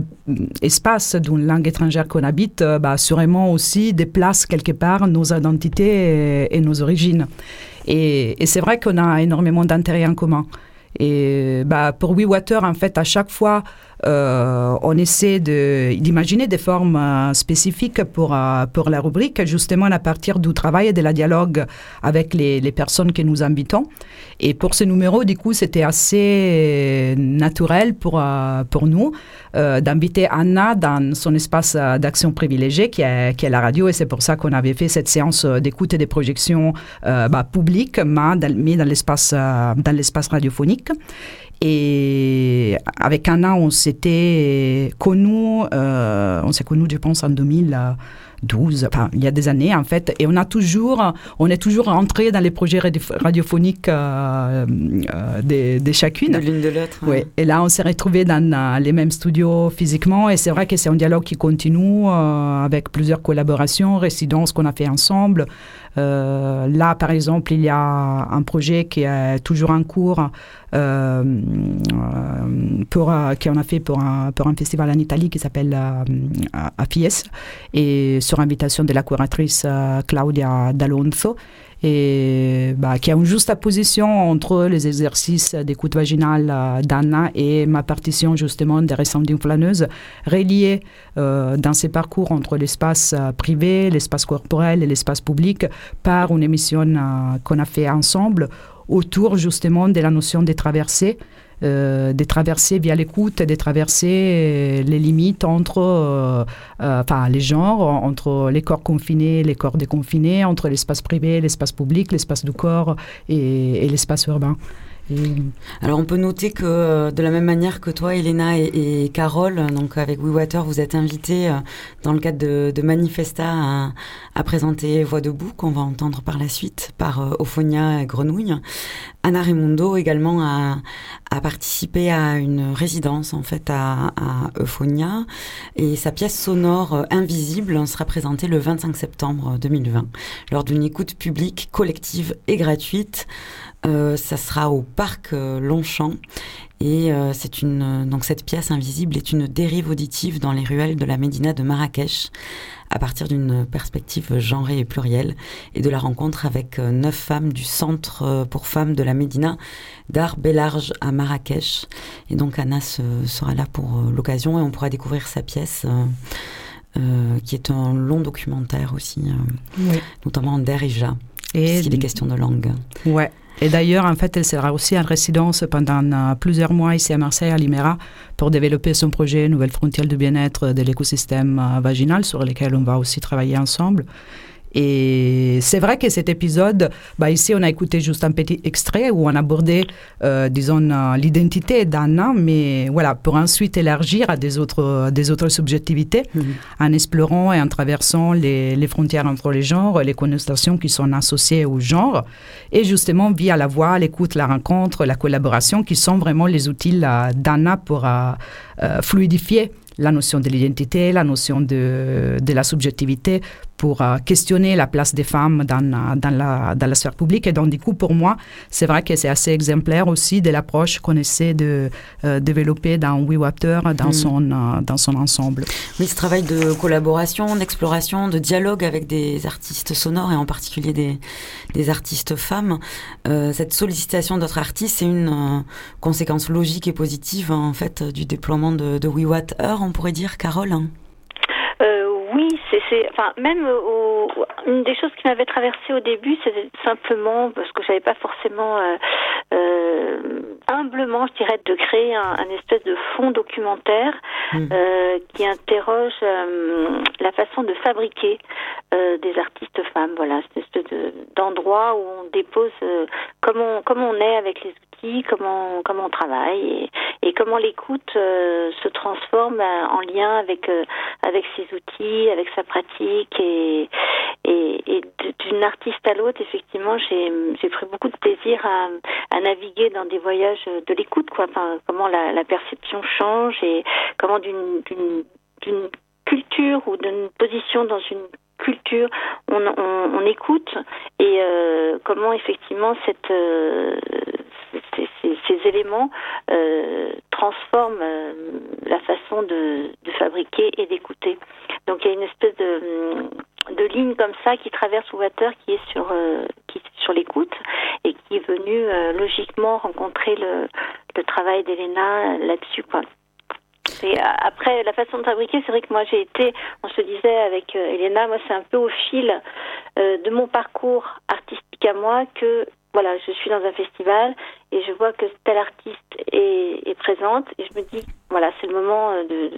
espace d'une langue étrangère qu'on habite, bah, assurément aussi déplace quelque part nos nos identités et, nos origines. Et, c'est vrai qu'on a énormément d'intérêts en commun. Et bah, pour We Water, en fait, à chaque fois, on essaie d'imaginer des formes euh, spécifiques pour, euh, pour la rubrique, justement à partir du travail et de la dialogue avec les, les personnes que nous invitons. Et pour ce numéro, du coup, c'était assez naturel pour, pour nous d'inviter Anna dans son espace d'action privilégié qui est, qui est la radio. Et c'est pour ça qu'on avait fait cette séance d'écoute et de projection bah, publique, mais dans l'espace radiophonique. Et avec Anna, on s'était connus, euh, on s'est connus, je pense, en 2012, enfin, il y a des années, en fait. Et on a toujours, on est toujours entré dans les projets radiophoniques euh, euh, de, chacune. De l'une de l'autre. Oui. Et là, on s'est retrouvés dans les mêmes studios physiquement. Et c'est vrai que c'est un dialogue qui continue avec plusieurs collaborations, résidences qu'on a fait ensemble. Euh, là, par exemple, il y a un projet qui est toujours en cours euh, pour, euh, qu'on a fait pour un, pour un festival en Italie qui s'appelle AFIES et sur invitation de la curatrice Claudia D'Alonso et bah, qui a une juste position entre les exercices d'écoute vaginale euh, d'Anna et ma partition justement des d'une flâneuse, reliée euh, dans ces parcours entre l'espace euh, privé, l'espace corporel et l'espace public par une émission qu'on a fait ensemble autour justement de la notion des traversées euh, de traverser via l'écoute, de traverser euh, les limites entre euh, les genres, entre les corps confinés, les corps déconfinés, entre l'espace privé, l'espace public, l'espace du corps et l'espace urbain. Alors on peut noter que euh, de la même manière que toi, Elena et, Carole, donc avec WeWater, vous êtes invités euh, dans le cadre de, Manifesta à, présenter Voix debout, qu'on va entendre par la suite par euh, Ophonia et Grenouille. Anna Raimondo également a, participé à une résidence en fait à, à et sa pièce sonore Invisible sera présentée le 25 septembre 2020 lors d'une écoute publique collective et gratuite ça sera au parc Longchamp. Et c'est une donc cette pièce invisible est une dérive auditive dans les ruelles de la Médina de Marrakech à partir d'une perspective genrée et plurielle et de la rencontre avec neuf femmes du Centre pour femmes de la Médina d'art Bellarge à Marrakech. Et donc Anas sera là pour l'occasion et on pourra découvrir sa pièce. Euh, qui est un long documentaire aussi, euh, notamment en Derija, et est question de langue. Ouais. Et d'ailleurs, en fait, elle sera aussi en résidence pendant euh, plusieurs mois ici à Marseille, à Limera, pour développer son projet Nouvelle frontière de bien-être de l'écosystème vaginal, sur lequel on va aussi travailler ensemble. Et c'est vrai que cet épisode, bah ici on a écouté juste un petit extrait où on abordait, euh, disons, l'identité d'Anna, mais voilà, pour ensuite élargir à des autres, des autres subjectivités, mhm. en explorant et en traversant les, les, frontières entre les genres, les connotations qui sont associées au genre, et justement via la voix, l'écoute, la rencontre, la collaboration, qui sont vraiment les outils d'Anna pour euh, euh, fluidifier la notion de l'identité, la notion de, de la subjectivité pour euh, questionner la place des femmes dans, euh, dans, la, dans la sphère publique. Et donc, du coup, pour moi, c'est vrai que c'est assez exemplaire aussi de l'approche qu'on essaie de euh, développer dans WeWater, dans, mm. son, dans son ensemble. Oui, ce travail de collaboration, d'exploration, de dialogue avec des artistes sonores et en particulier des, des artistes femmes, cette sollicitation d'autres artistes, c'est une conséquence logique et positive, en fait, du déploiement de, de WeWater, on pourrait dire, Carole? Oui, c'est, enfin, même une des choses qui m'avait traversé au début, c'était simplement parce que j'avais pas forcément euh, euh, humblement, je dirais, de créer un, espèce de fond documentaire hmm. euh, qui interroge la façon de fabriquer des artistes femmes. Voilà, cette espèce d'endroit où on dépose comment comment on est avec les outils, comment comment on travaille et, comment l'écoute se transforme en lien avec avec ces outils avec sa pratique et, d'une artiste à l'autre, effectivement, j'ai pris beaucoup de plaisir à, naviguer dans des voyages de l'écoute, quoi. Enfin, comment la, la, perception change et comment d'une culture ou d'une position dans une culture, on, on, on écoute et euh, comment effectivement cette, euh, ces, ces, éléments euh, transforment euh, la façon de, de fabriquer et d'écouter. Donc il y a une espèce de, de ligne comme ça qui traverse Water qui est sur euh, sur l'écoute et qui est venue euh, logiquement rencontrer le, le travail d'Elena là-dessus. Et après, la façon de fabriquer, c'est vrai que moi j'ai été, on se disait avec euh, Elena, moi c'est un peu au fil de mon parcours artistique à moi que voilà, je suis dans un festival et je vois que telle artiste est, est présente. Et je me dis voilà, c'est le moment de,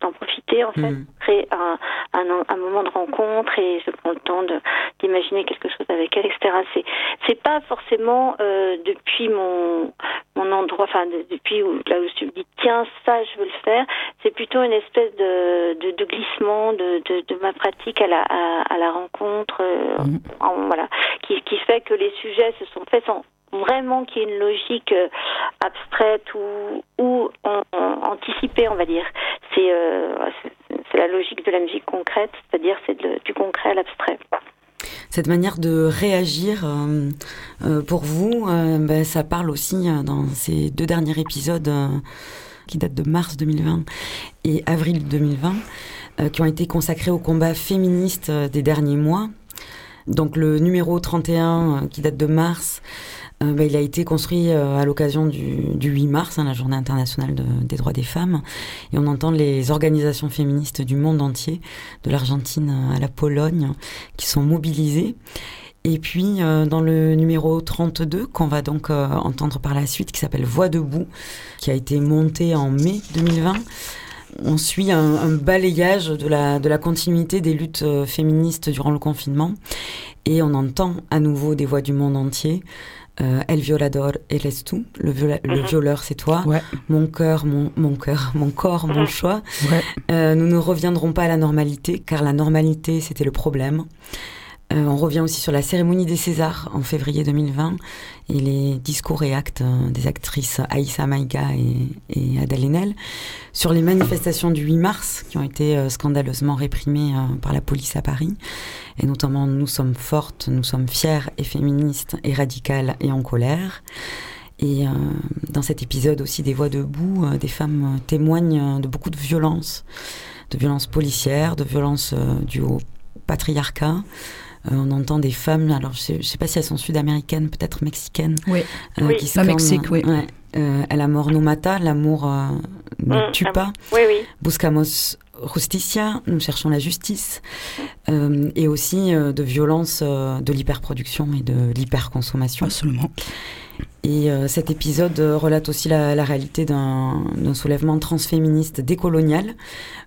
d'en profiter en fait, mm. créer un, un, un, moment de rencontre et je prends le temps d'imaginer quelque chose avec elle, etc. C'est c'est pas forcément euh, depuis mon mon endroit, enfin depuis où, là où je me dis tiens ça je veux le faire, c'est plutôt une espèce de, de, de glissement de, de, de, ma pratique à la à, à la rencontre, euh, mm. en, voilà, qui qui fait que les sujets se sont faits sans vraiment qu'il y ait une logique euh, abstraite ou, anticipée, on va dire. Euh, c'est la logique de la musique concrète, c'est-à-dire c'est du concret à l'abstrait. Cette manière de réagir, euh, pour vous, ben, ça parle aussi dans ces deux derniers épisodes qui datent de mars 2020 et avril 2020, qui ont été consacrés au combat féministe des derniers mois. Donc le numéro 31 qui date de mars, euh, bah, il a été construit euh, à l'occasion du, du, 8 mars, hein, la journée internationale des droits des femmes. Et on entend les organisations féministes du monde entier, de l'Argentine à la Pologne, qui sont mobilisées. Et puis euh, dans le numéro 32 qu'on va donc entendre par la suite, qui s'appelle Voix debout, qui a été monté en mai 2020, on suit un, un, balayage de la, de la continuité des luttes féministes durant le confinement et on entend à nouveau des voix du monde entier euh, El violador eres tú, le, le mhm. violeur c'est toi, mon cœur, mon, mon cœur, mon corps, mon choix. Euh, nous ne reviendrons pas à la normalité, car la normalité c'était le problème. Euh, on revient aussi sur la cérémonie des Césars en février 2020 et les discours et actes euh, des actrices Aïssa Maïga et, et Adèle Haenel, sur les manifestations du 8 mars qui ont été euh, scandaleusement réprimées par la police à Paris, et notamment Nous sommes fortes, nous sommes fières et féministes et radicales et en colère. Et dans cet épisode aussi des voix debout, des femmes témoignent de beaucoup de violences, de violences policières, de violences dues au patriarcat, euh, on entend des femmes, alors je ne sais, pas si elles sont sud-américaines, peut-être mexicaines, oui. Euh, qui scandent, Mexique, oui. Ouais, euh, El amor no mata, l'amour ne Mm, tue ah pas. oui, oui. Buscamos justicia, nous cherchons la justice, euh, et aussi euh, de violence euh, de l'hyperproduction et de l'hyperconsommation. Absolument. Et euh, cet épisode euh, relate aussi la, la réalité d'un soulèvement transféministe décolonial.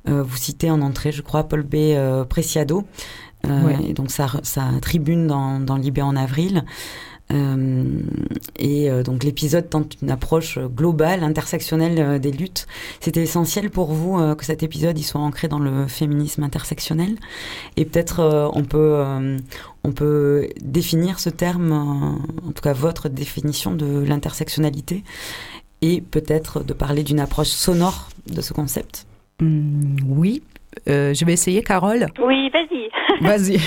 Euh, vous citez en entrée, je crois, Paul B. euh, Preciado, euh, Ouais. et donc sa, sa tribune dans, dans Libé en avril. Euh, et euh, donc l'épisode tente une approche euh, globale, intersectionnelle euh, des luttes. C'était essentiel pour vous euh, que cet épisode il soit ancré dans le féminisme intersectionnel? Et peut-être euh, on peut euh, on peut définir ce terme, euh, en tout cas votre définition de l'intersectionnalité, et peut-être de parler d'une approche sonore de ce concept? Hum, oui, Euh, je vais essayer, Carole. Oui, vas-y. Vas-y.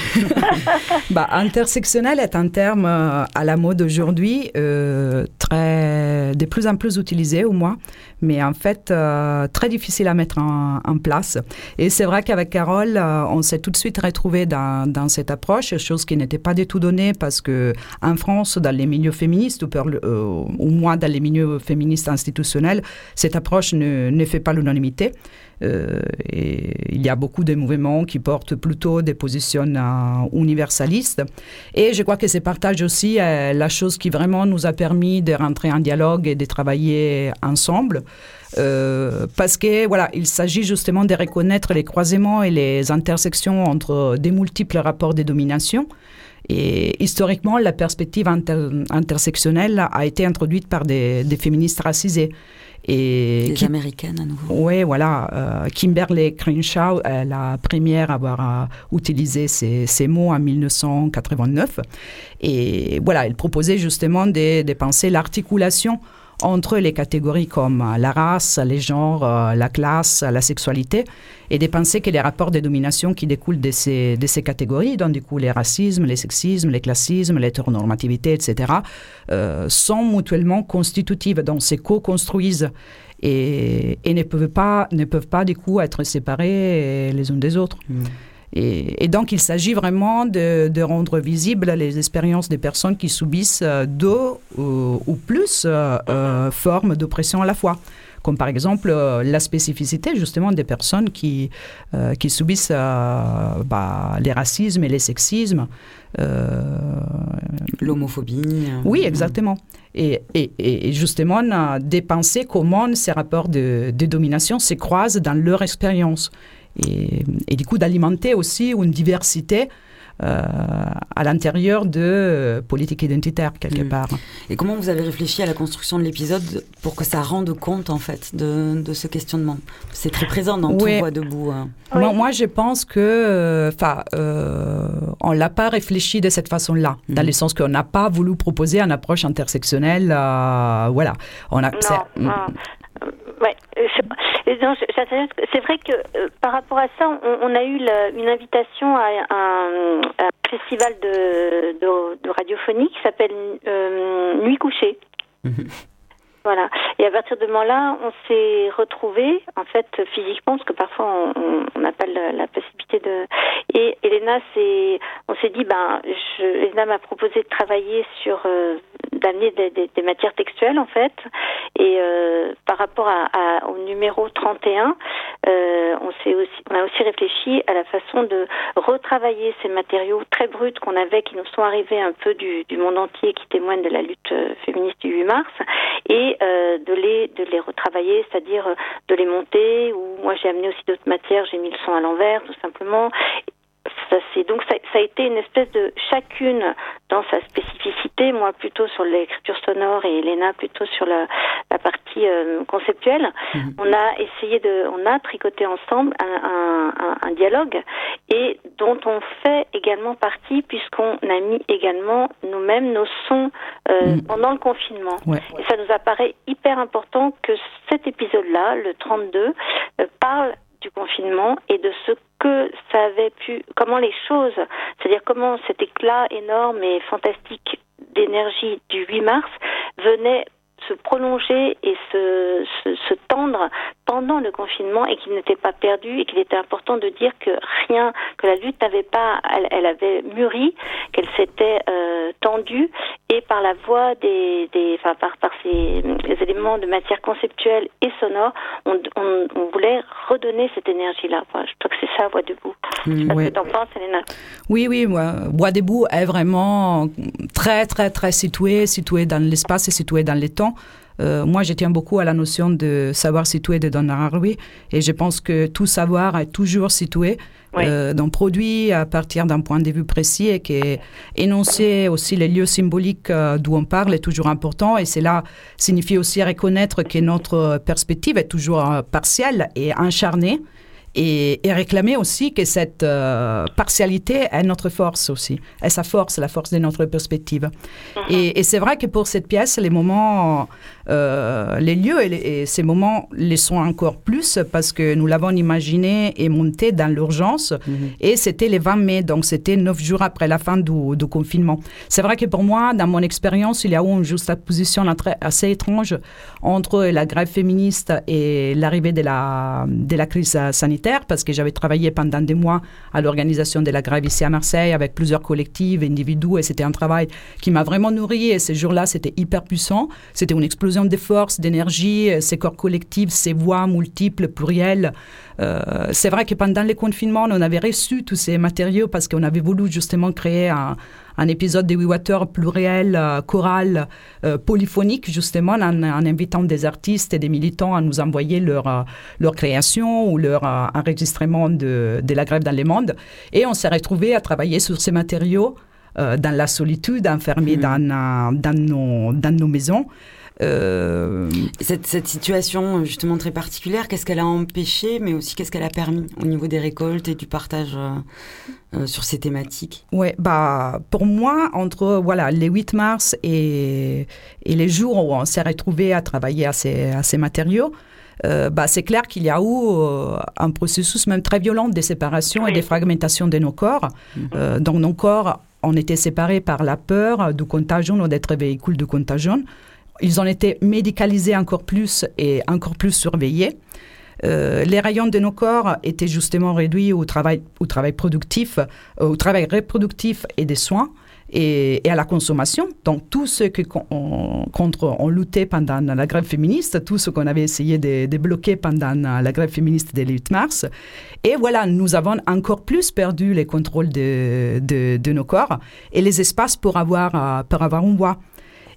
bah, intersectionnel est un terme euh, à la mode aujourd'hui, euh, très, de plus en plus utilisé au moins, mais en fait très difficile à mettre en, en place. Et c'est vrai qu'avec Carole, on s'est tout de suite retrouvé dans, dans cette approche, chose qui n'était pas du tout donnée parce que en France, dans les milieux féministes, ou, ou moins dans les milieux féministes institutionnels, cette approche ne, ne fait pas l'unanimité. Euh, il y a beaucoup de mouvements qui portent plutôt des positions euh, universalistes. Et je crois que c'est partage aussi euh, la chose qui vraiment nous a permis de rentrer en dialogue et de travailler ensemble. Parce que voilà, il s'agit justement de reconnaître les croisements et les intersections entre des multiples rapports de domination. Et historiquement, la perspective inter- intersectionnelle a été introduite par des, des féministes racisées. Et qui- américaines à nouveau. oui, voilà. euh, Kimberly Crenshaw est la première à avoir euh, utilisé ces, ces mots en 1989. Et voilà, elle proposait justement de, de penser l'articulation entre les catégories comme euh, la race, les genres, euh, la classe, la sexualité, et de penser que les rapports de domination qui découlent de ces, catégories, donc du coup les racismes, les sexismes, les classismes, l'hétéronormativité, etc., euh, sont mutuellement constitutives, donc se co-construisent et, ne, peuvent pas, ne peuvent pas du coup être séparés les uns des autres. Et, et donc, il s'agit vraiment de, de rendre visibles les expériences des personnes qui subissent euh, deux ou, ou plus euh, euh, formes d'oppression à la fois. Comme par exemple euh, la spécificité justement des personnes qui, euh, qui subissent euh, bah, les racismes et les sexismes. euh, L'homophobie. euh, oui, exactement. Et, et, et justement, euh, de penser comment ces rapports de, de domination se croisent dans leur expérience. Et, et du coup, d'alimenter aussi une diversité euh, à l'intérieur de euh, politiques identitaires, quelque Mm. part. Et comment vous avez réfléchi à la construction de l'épisode pour que ça rende compte en fait de, de ce questionnement? C'est très présent dans Ouais. tout Voix debout. hein. Moi, moi, je pense que, enfin, euh, on l'a pas réfléchi de cette façon-là, dans Mhm. le sens qu'on n'a pas voulu proposer une approche intersectionnelle. euh, voilà, on a. c'est- Non, non. Ouais, euh, c'est vrai que euh, par rapport à ça, on, a eu la- une invitation à un, festival de radiophonie qui s'appelle euh, Nuit couchée. Voilà. Et à partir de moment-là, on s'est retrouvés, en fait, physiquement, parce que parfois on- n'a pas la, la possibilité de. Et Elena, c'est, on s'est dit, ben, je, Elena m'a proposé de travailler sur, euh, d'amener des, matières textuelles, en fait. Et euh, par rapport à, au numéro 31, euh, on s'est aussi, on a aussi réfléchi à la façon de retravailler ces matériaux très bruts qu'on avait, qui nous sont arrivés un peu du, du monde entier, qui témoignent de la lutte féministe du 8 mars, et euh, de les de les retravailler, c'est-à-dire euh, de les monter. Ou moi j'ai amené aussi d'autres matières, j'ai mis le son à l'envers, tout simplement ça c'est donc ça, ça, a été une espèce de chacune dans sa spécificité. Moi plutôt sur l'écriture sonore et Elena plutôt sur la, la partie euh, conceptuelle. Mhm. On a essayé de, on a tricoté ensemble un, un, un, dialogue et dont on fait également partie puisqu'on a mis également nous-mêmes nos sons euh, mhm. pendant le confinement. Et ça nous apparaît hyper important que cet épisode-là, le 32, euh, parle du confinement et de ce que ça avait pu, comment les choses, c'est-à-dire comment cet éclat énorme et fantastique d'énergie du 8 mars venait se prolonger et se, se, se, tendre pendant le confinement et qu'il n'était pas perdu et qu'il était important de dire que rien, que la lutte n'avait pas, elle, elle, avait mûri, qu'elle s'était euh, tendue et par la voix des, des enfin par, par ces éléments de matière conceptuelle et sonore, on, on, on voulait redonner cette énergie-là. Enfin, je crois que c'est ça, Voix debout. Mmh, ouais. que penses, Elena Oui, oui, Voix debout est vraiment très, très, très situé, situé dans l'espace et situé dans les temps. Euh, moi, je tiens beaucoup à la notion de savoir situé de Donna Haraway et je pense que tout savoir est toujours situé oui. euh, dans produit à partir d'un point de vue précis et que énoncer aussi les lieux symboliques euh, d'où on parle est toujours important. Et cela signifie aussi reconnaître que notre perspective est toujours euh, partielle et incharnée et, et, réclamer aussi que cette euh, partialité est notre force aussi, est sa force, la force de notre perspective. -huh. Et, et c'est vrai que pour cette pièce, les moments, euh, les lieux et, les, et, ces moments les sont encore plus parce que nous l'avons imaginé et monté dans l'urgence -huh. et c'était les 20 mai, donc c'était neuf jours après la fin du, du confinement. C'est vrai que pour moi, dans mon expérience, il y a eu une juxtaposition assez étrange entre la grève féministe et l'arrivée de la, de la crise sanitaire parce que j'avais travaillé pendant des mois à l'organisation de la grève ici à Marseille avec plusieurs collectifs, individus, et c'était un travail qui m'a vraiment nourri. Et ces jours-là, c'était hyper puissant. C'était une explosion de forces, d'énergie, ces corps collectifs, ces voix multiples, plurielles. Euh, c'est vrai que pendant les confinements, on avait reçu tous ces matériaux parce qu'on avait voulu justement créer un, un épisode de We Water pluriel, euh, choral, euh, polyphonique, justement, en, en, invitant des artistes et des militants à nous envoyer leur, euh, leur création ou leur enregistrement de, de, la grève dans le monde. Et on s'est retrouvés à travailler sur ces matériaux euh, dans la solitude, enfermés mmh. dans, dans, nos, dans nos maisons. Euh... Cette, cette, situation justement très particulière, qu'est-ce qu'elle a empêché, mais aussi qu'est-ce qu'elle a permis au niveau des récoltes et du partage euh, euh, sur ces thématiques? Ouais, bah pour moi, entre voilà les 8 mars et, et les jours où on s'est retrouvé à travailler à ces, à ces matériaux, euh, bah, c'est clair qu'il y a eu euh, un processus même très violent de séparation et de fragmentation de nos corps. -hmm. donc nos corps, on était séparés par la peur du contagion ou d'être véhicule de contagion ils ont été médicalisés encore plus et encore plus surveillés. Euh, les rayons de nos corps étaient justement réduits au travail, au travail productif, euh, au travail reproductif et des soins et, à la consommation. Donc tout ce que on, contre on luttait pendant la grève féministe, tout ce qu'on avait essayé de, bloquer pendant la grève féministe des 8 mars. Et voilà, nous avons encore plus perdu les contrôles de, nos corps et les espaces pour avoir, pour avoir une voix.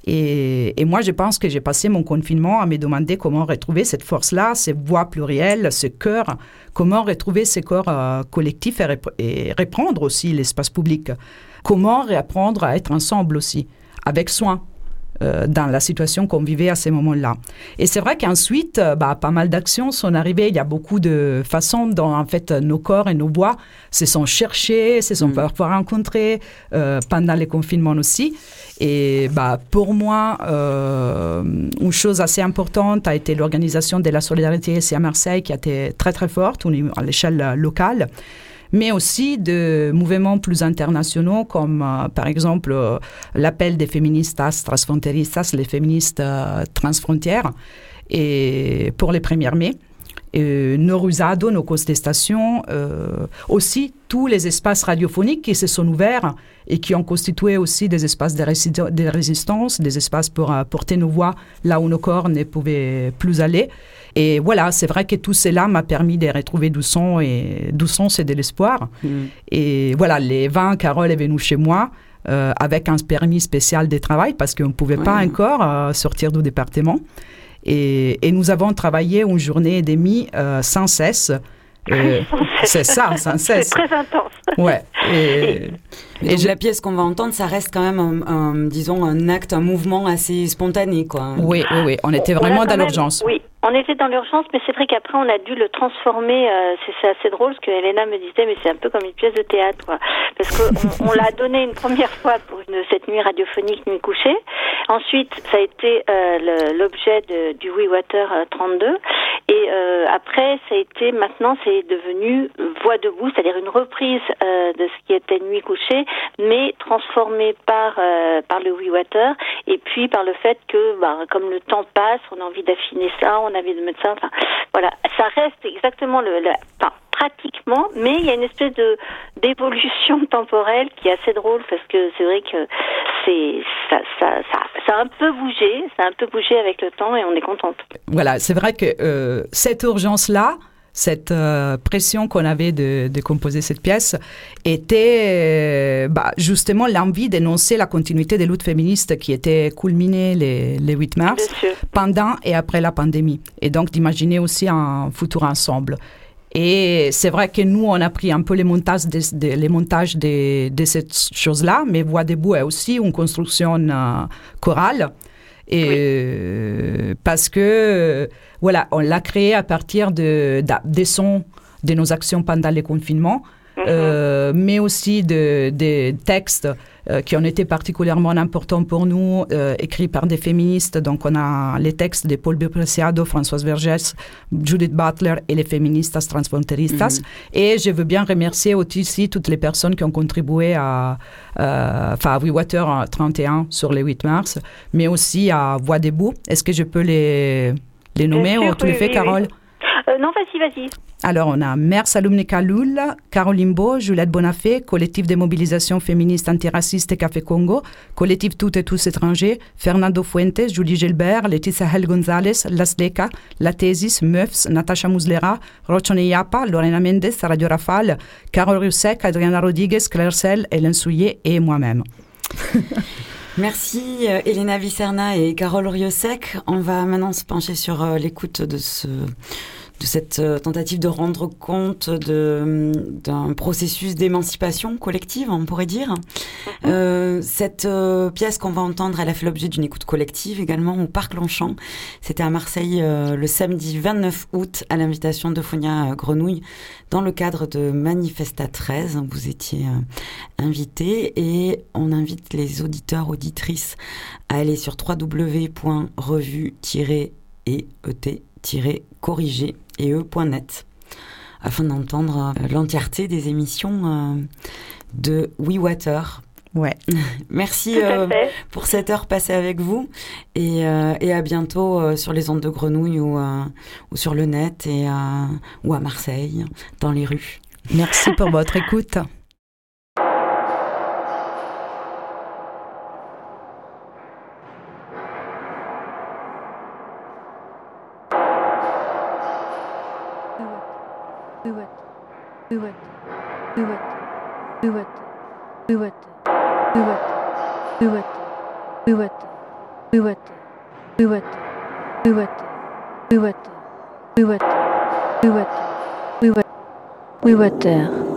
Et, moi, je pense que j'ai passé mon confinement à me demander comment retrouver cette force-là, ces voix plurielles, ce cœur, comment retrouver ces corps euh, collectifs et, et, reprendre aussi l'espace public. Comment réapprendre à être ensemble aussi, avec soin. Euh, dans la situation qu'on vivait à ces moments-là. Et c'est vrai qu'ensuite, euh, bah, pas mal d'actions sont arrivées. Il y a beaucoup de façons dont, en fait, nos corps et nos voix se sont cherchés, se sont mmh. parfois rencontrés euh, pendant les confinements aussi. Et bah, pour moi, euh, une chose assez importante a été l'organisation de la solidarité ici à Marseille qui a été très très forte à l'échelle locale mais aussi de mouvements plus internationaux comme euh, par exemple euh, l'appel des féministas transfronteristas, les féministes euh, transfrontières, et pour les 1er mai. Nos rusado, nos contestations, aussi tous les espaces radiophoniques qui se sont ouverts et qui ont constitué aussi des espaces de, de résistance, des espaces pour porter nos voix là où nos corps ne pouvaient plus aller. Et voilà, c'est vrai que tout cela m'a permis de retrouver du son, et du son, c'est de l'espoir. Mmh. Et voilà, les 20, Carole est venue chez moi. Euh, avec un permis spécial de travail parce qu'on ne pouvait pas encore euh, sortir du département. Et, et, nous avons travaillé une journée et demie euh, sans cesse c'est ça, sans cesse. C'est très intense. Ouais. Et, la pièce qu'on va entendre, ça reste quand même, un, un, disons, un acte, un mouvement assez spontané, quoi. Oui, oui, oui. On était vraiment dans l'urgence. Oui, on était dans l'urgence, mais c'est vrai qu'après on a dû le transformer. Euh, c'est assez drôle ce que Elena me disait, mais c'est un peu comme une pièce de théâtre. Parce qu'on on, l'a donné une première fois pour cette nuit radiophonique nuit couchée. Ensuite, ça a été euh, l'objet du We Water 32, et euh, après, ça a été maintenant, c'est devenu voix debout, c'est-à-dire une reprise de ce qui était nuit couchée, mais transformée par par le We Water, et puis par le fait que, bah, comme le temps passe, on a envie d'affiner ça, envie de. Enfin, voilà, ça reste exactement le, enfin, pratiquement, mais il y a une espèce de d'évolution temporelle qui est assez drôle parce que c'est vrai que c'est ça, ça, ça, ça, a un peu bougé, ça a un peu bougé avec le temps et on est contente. Voilà, c'est vrai que euh, cette urgence-là, cette euh, pression qu'on avait de, de, composer cette pièce était euh, bah, justement l'envie d'énoncer la continuité des luttes féministes qui étaient culminées les, les 8 mars, pendant et après la pandémie. Et donc d'imaginer aussi un futur ensemble. Et c'est vrai que nous, on a pris un peu les montages de, de les montages de, de cette chose-là, mais Voix debout est aussi une construction euh, chorale. Et oui. parce que, voilà, on l'a créé à partir de, de, des sons de nos actions pendant les confinements, mm -hmm. mais aussi de, des textes euh, qui ont été particulièrement importants pour nous, euh, écrits par des féministes. Donc, on a les textes de Paul Bipreciado, Françoise Vergès, Judith Butler et les féministes transfronteristas. Mm -hmm. Et je veux bien remercier aussi toutes les personnes qui ont contribué à, euh, enfin, à WeWater 31 sur le 8 mars, mais aussi à Voix debout. Est-ce que je peux les, les nommer sûr, ou tu oui, les fais, oui, Carole oui. Non, vas-y, vas-y. Alors, on a Mère Salumnica Lul, Caroline Beau, Juliette Bonafé, collectif de mobilisation féministe antiraciste Café Congo, collectif Toutes et tous étrangers, Fernando Fuentes, Julie Gilbert, Laetitia Hel González, Las Leca, La Tesis, Meufs, Natasha Muslera, Rochone Yapa, Lorena Mendes, Radio Rafale, Carole Rusek, Adriana Rodriguez, Claire Sel, Hélène Souillet et moi-même. Merci euh, Elena Vicerna et Carole Riosec. On va maintenant se pencher sur euh, l'écoute de ce de cette euh, tentative de rendre compte d'un processus d'émancipation collective, on pourrait dire. -hmm. euh, cette euh, pièce qu'on va entendre, elle a fait l'objet d'une écoute collective également au Parc Longchamp. C'était à Marseille euh, le samedi 29 août à l'invitation de Fonia Grenouille dans le cadre de Manifesta 13. Vous étiez euh, invité et on invite les auditeurs, auditrices à aller sur www.revue-et-et-corriger et eux.net afin d'entendre euh, l'entièreté des émissions euh, de WeWater. Ouais. Merci euh, pour cette heure passée avec vous et, euh, et à bientôt euh, sur les ondes de Grenouille ou, ou sur le net et, ou à Marseille, dans les rues. Merci pour votre écoute. Uwete. Uwete. Uwete. Uwete. Uwete. Uwete. Uwete. Uwete. Uwete. Uwete. Uwete. Uwete.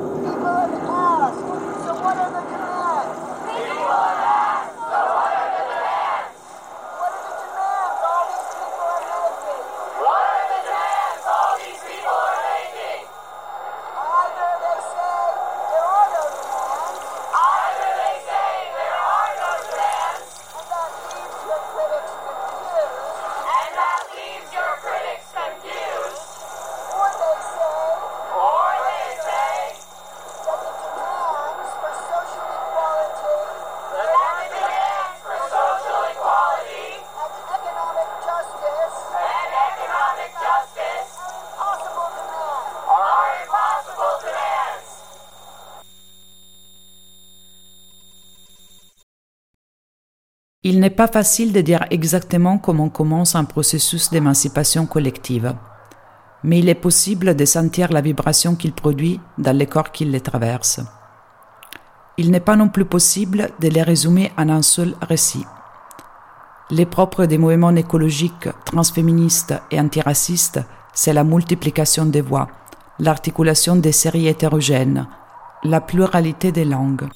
Pas facile de dire exactement comment commence un processus d'émancipation collective, mais il est possible de sentir la vibration qu'il produit dans les corps qui les traversent. Il n'est pas non plus possible de les résumer en un seul récit. Les propres des mouvements écologiques, transféministes et antiracistes, c'est la multiplication des voix, l'articulation des séries hétérogènes, la pluralité des langues.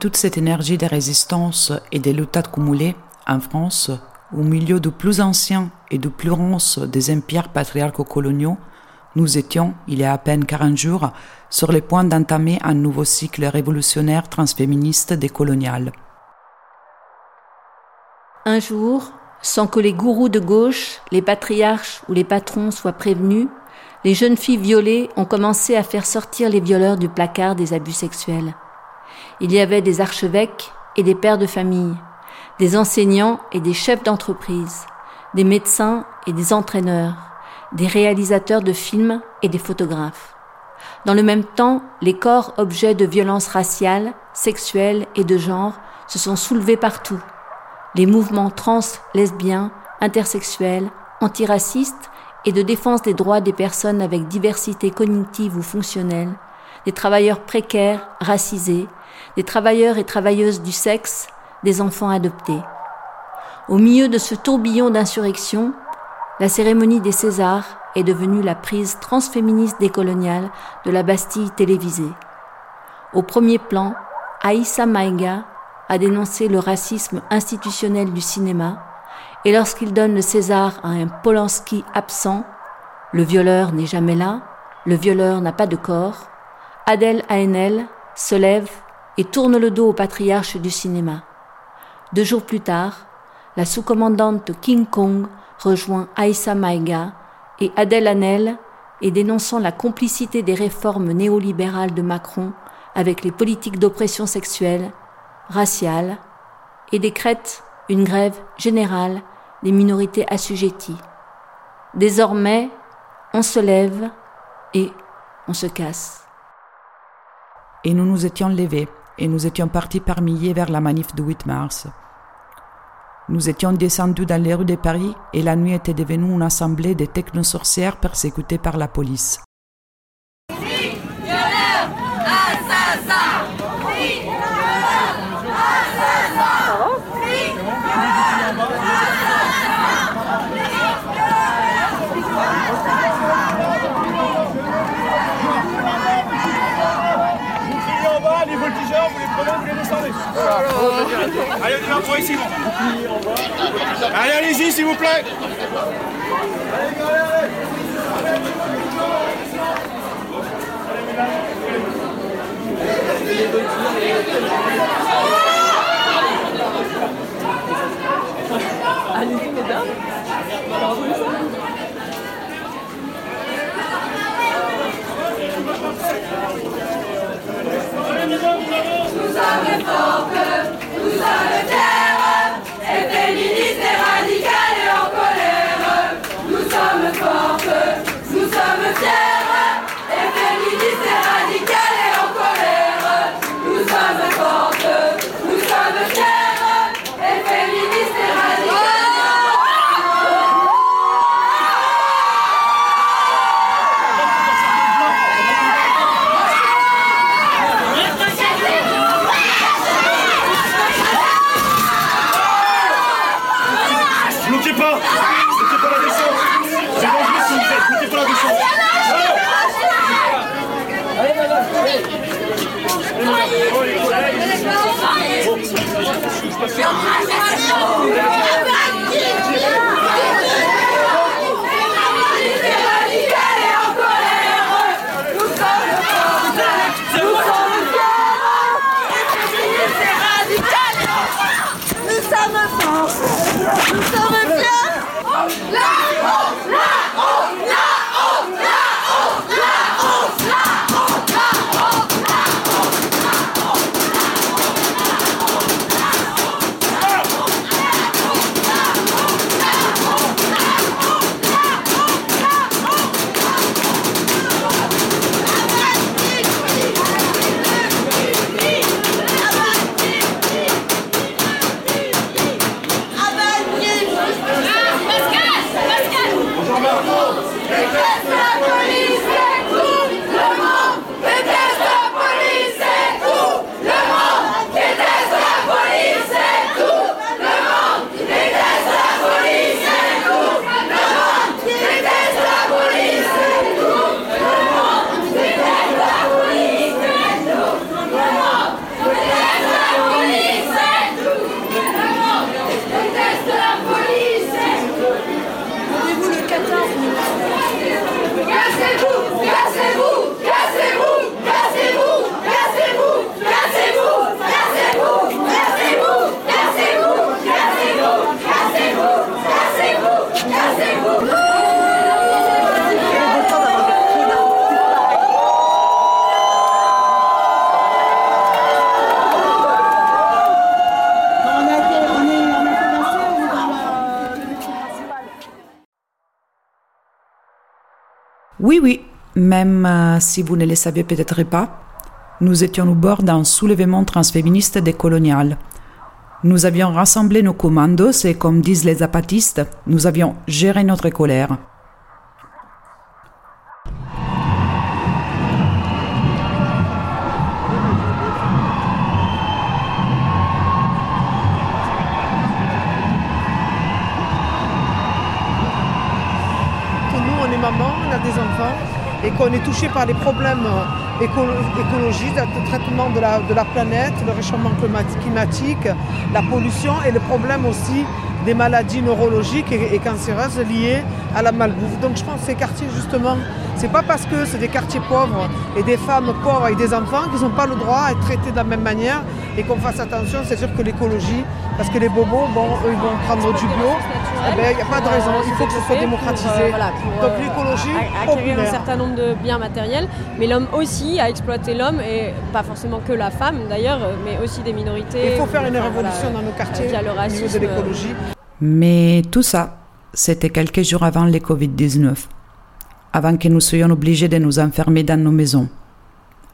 Toute cette énergie de résistance et des luttes accumulées en France, au milieu du plus ancien et du plus ronce des empires patriarco-coloniaux, nous étions, il y a à peine 40 jours, sur le point d'entamer un nouveau cycle révolutionnaire transféministe décolonial. Un jour, sans que les gourous de gauche, les patriarches ou les patrons soient prévenus, les jeunes filles violées ont commencé à faire sortir les violeurs du placard des abus sexuels. Il y avait des archevêques et des pères de famille, des enseignants et des chefs d'entreprise, des médecins et des entraîneurs, des réalisateurs de films et des photographes. Dans le même temps, les corps objets de violences raciales, sexuelles et de genre se sont soulevés partout. Les mouvements trans, lesbiens, intersexuels, antiracistes et de défense des droits des personnes avec diversité cognitive ou fonctionnelle, des travailleurs précaires, racisés, des travailleurs et travailleuses du sexe, des enfants adoptés. Au milieu de ce tourbillon d'insurrection, la cérémonie des Césars est devenue la prise transféministe décoloniale de la Bastille télévisée. Au premier plan, Aïssa Maïga a dénoncé le racisme institutionnel du cinéma, et lorsqu'il donne le César à un Polanski absent, le violeur n'est jamais là, le violeur n'a pas de corps, Adèle Haenel se lève et tourne le dos au patriarche du cinéma. Deux jours plus tard, la sous-commandante King Kong rejoint Aïssa Maïga et Adèle Haenel et dénonçant la complicité des réformes néolibérales de Macron avec les politiques d'oppression sexuelle, raciale, et décrète une grève générale des minorités assujetties. Désormais, on se lève et on se casse. Et nous nous étions levés et nous étions partis par milliers vers la manif du 8 mars. Nous étions descendus dans les rues de Paris et la nuit était devenue une assemblée de technosorcières persécutées par la police. les voltigeurs Allez, allez-y, s'il vous plaît. Allez-y, mesdames. Nous fortes, nous Father. Même euh, si vous ne le saviez peut-être pas, nous étions au bord d'un soulèvement transféministe décolonial. Nous avions rassemblé nos commandos et, comme disent les zapatistes, nous avions géré notre colère. que nous, on est maman, on a des enfants et qu'on est touché par les problèmes euh, écolo- écologiques, le traitement de la, planète, le réchauffement climat- climatique, la pollution et le problème aussi des maladies neurologiques et cancéreuses liées à la malbouffe. Donc je pense que ces quartiers, justement, c'est pas parce que c'est des quartiers pauvres et des femmes pauvres et des enfants qu'ils n'ont pas le droit à être traités de la même manière et qu'on fasse attention, c'est sûr que l'écologie, parce que les bobos, bon, eux, ils vont prendre du bio, eh ben, il n'y a pas de raison, il faut que ce soit démocratisé. Pour, euh, voilà, pour, Donc euh, l'écologie, a- acquérir un certain nombre de biens matériels, mais l'homme aussi a exploité l'homme, et pas forcément que la femme d'ailleurs, mais aussi des minorités. Il faut faire une révolution voilà, dans nos quartiers via le au niveau de l'écologie. Mais tout ça, c'était quelques jours avant le Covid-19, avant que nous soyons obligés de nous enfermer dans nos maisons,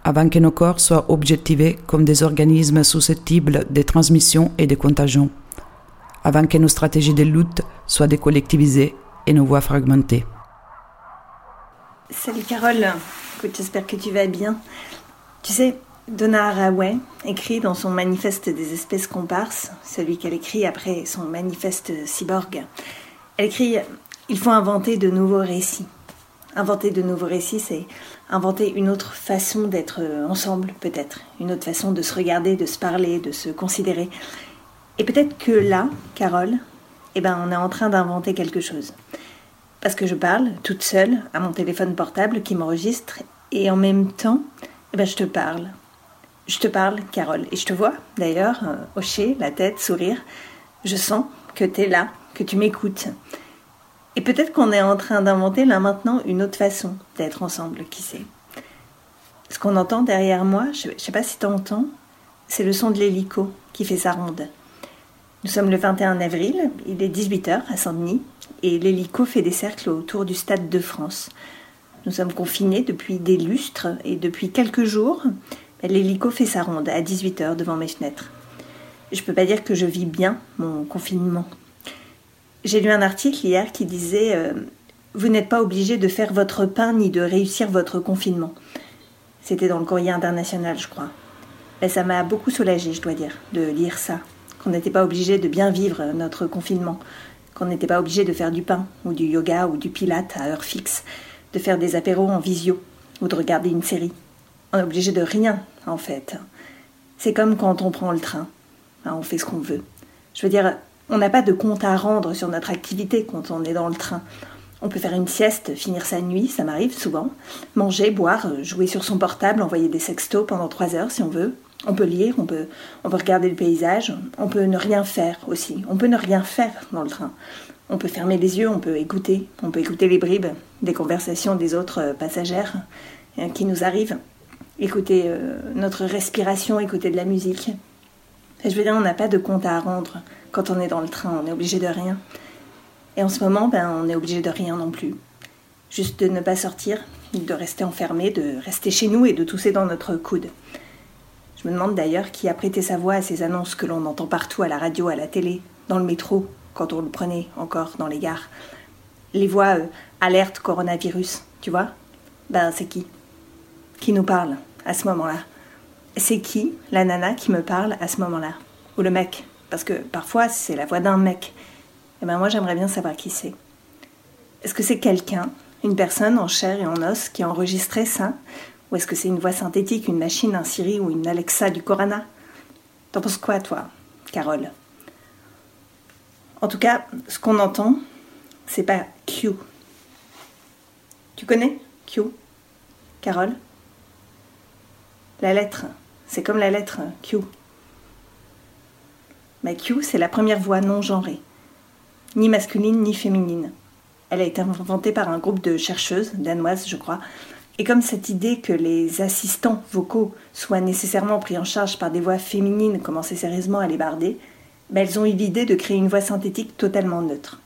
avant que nos corps soient objectivés comme des organismes susceptibles de transmission et de contagion, avant que nos stratégies de lutte soient décollectivisées et nos voix fragmentées. Salut Carole, j'espère que tu vas bien. Tu sais, Donna Haraway écrit dans son manifeste des espèces comparses, celui qu'elle écrit après son manifeste cyborg, elle écrit Il faut inventer de nouveaux récits. Inventer de nouveaux récits, c'est inventer une autre façon d'être ensemble, peut-être, une autre façon de se regarder, de se parler, de se considérer. Et peut-être que là, Carole, eh ben, on est en train d'inventer quelque chose. Parce que je parle toute seule à mon téléphone portable qui m'enregistre et en même temps, eh ben, je te parle. Je te parle, Carole. Et je te vois, d'ailleurs, hocher la tête, sourire. Je sens que tu es là, que tu m'écoutes. Et peut-être qu'on est en train d'inventer là maintenant une autre façon d'être ensemble, qui sait. Ce qu'on entend derrière moi, je ne sais pas si tu entends, c'est le son de l'hélico qui fait sa ronde. Nous sommes le 21 avril, il est 18h à Saint-Denis, et l'hélico fait des cercles autour du Stade de France. Nous sommes confinés depuis des lustres, et depuis quelques jours, l'hélico fait sa ronde à 18h devant mes fenêtres. Je ne peux pas dire que je vis bien mon confinement. J'ai lu un article hier qui disait euh, Vous n'êtes pas obligé de faire votre pain ni de réussir votre confinement. C'était dans le courrier international, je crois. Mais ça m'a beaucoup soulagée, je dois dire, de lire ça. Qu'on n'était pas obligé de bien vivre notre confinement. Qu'on n'était pas obligé de faire du pain, ou du yoga, ou du pilate à heure fixe. De faire des apéros en visio, ou de regarder une série. On est obligé de rien, en fait. C'est comme quand on prend le train. On fait ce qu'on veut. Je veux dire, on n'a pas de compte à rendre sur notre activité quand on est dans le train. On peut faire une sieste, finir sa nuit, ça m'arrive souvent. Manger, boire, jouer sur son portable, envoyer des sextos pendant trois heures si on veut. On peut lire, on peut, on peut regarder le paysage, on peut ne rien faire aussi. On peut ne rien faire dans le train. On peut fermer les yeux, on peut écouter, on peut écouter les bribes des conversations des autres passagères euh, qui nous arrivent. Écouter euh, notre respiration, écouter de la musique. je veux dire, on n'a pas de compte à rendre quand on est dans le train, on est obligé de rien. Et en ce moment, ben, on est obligé de rien non plus. Juste de ne pas sortir, de rester enfermé, de rester chez nous et de tousser dans notre coude. Je me demande d'ailleurs qui a prêté sa voix à ces annonces que l'on entend partout à la radio, à la télé, dans le métro, quand on le prenait encore dans les gares. Les voix euh, alerte coronavirus, tu vois? Ben c'est qui? Qui nous parle à ce moment-là? C'est qui la nana qui me parle à ce moment-là? Ou le mec? Parce que parfois c'est la voix d'un mec. Et ben moi j'aimerais bien savoir qui c'est. Est-ce que c'est quelqu'un, une personne en chair et en os qui a enregistré ça? Ou est-ce que c'est une voix synthétique, une machine, un Siri ou une Alexa du Corana T'en penses quoi toi, Carole? En tout cas, ce qu'on entend, c'est pas Q. Tu connais Q Carole? La lettre, c'est comme la lettre Q. C'est la première voix non genrée ni masculine ni féminine. Elle a été inventée par un groupe de chercheuses danoises, je crois. Et comme cette idée que les assistants vocaux soient nécessairement pris en charge par des voix féminines commençait sérieusement à les barder, ben elles ont eu l'idée de créer une voix synthétique totalement neutre.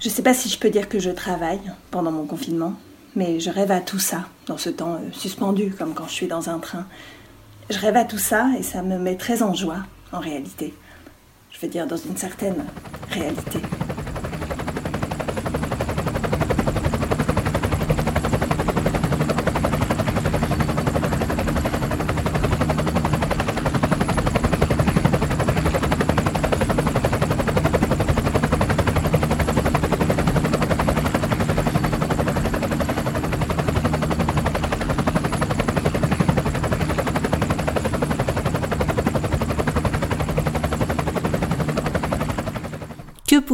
Je ne sais pas si je peux dire que je travaille pendant mon confinement, mais je rêve à tout ça, dans ce temps euh, suspendu, comme quand je suis dans un train. Je rêve à tout ça et ça me met très en joie, en réalité je veux dire, dans une certaine réalité.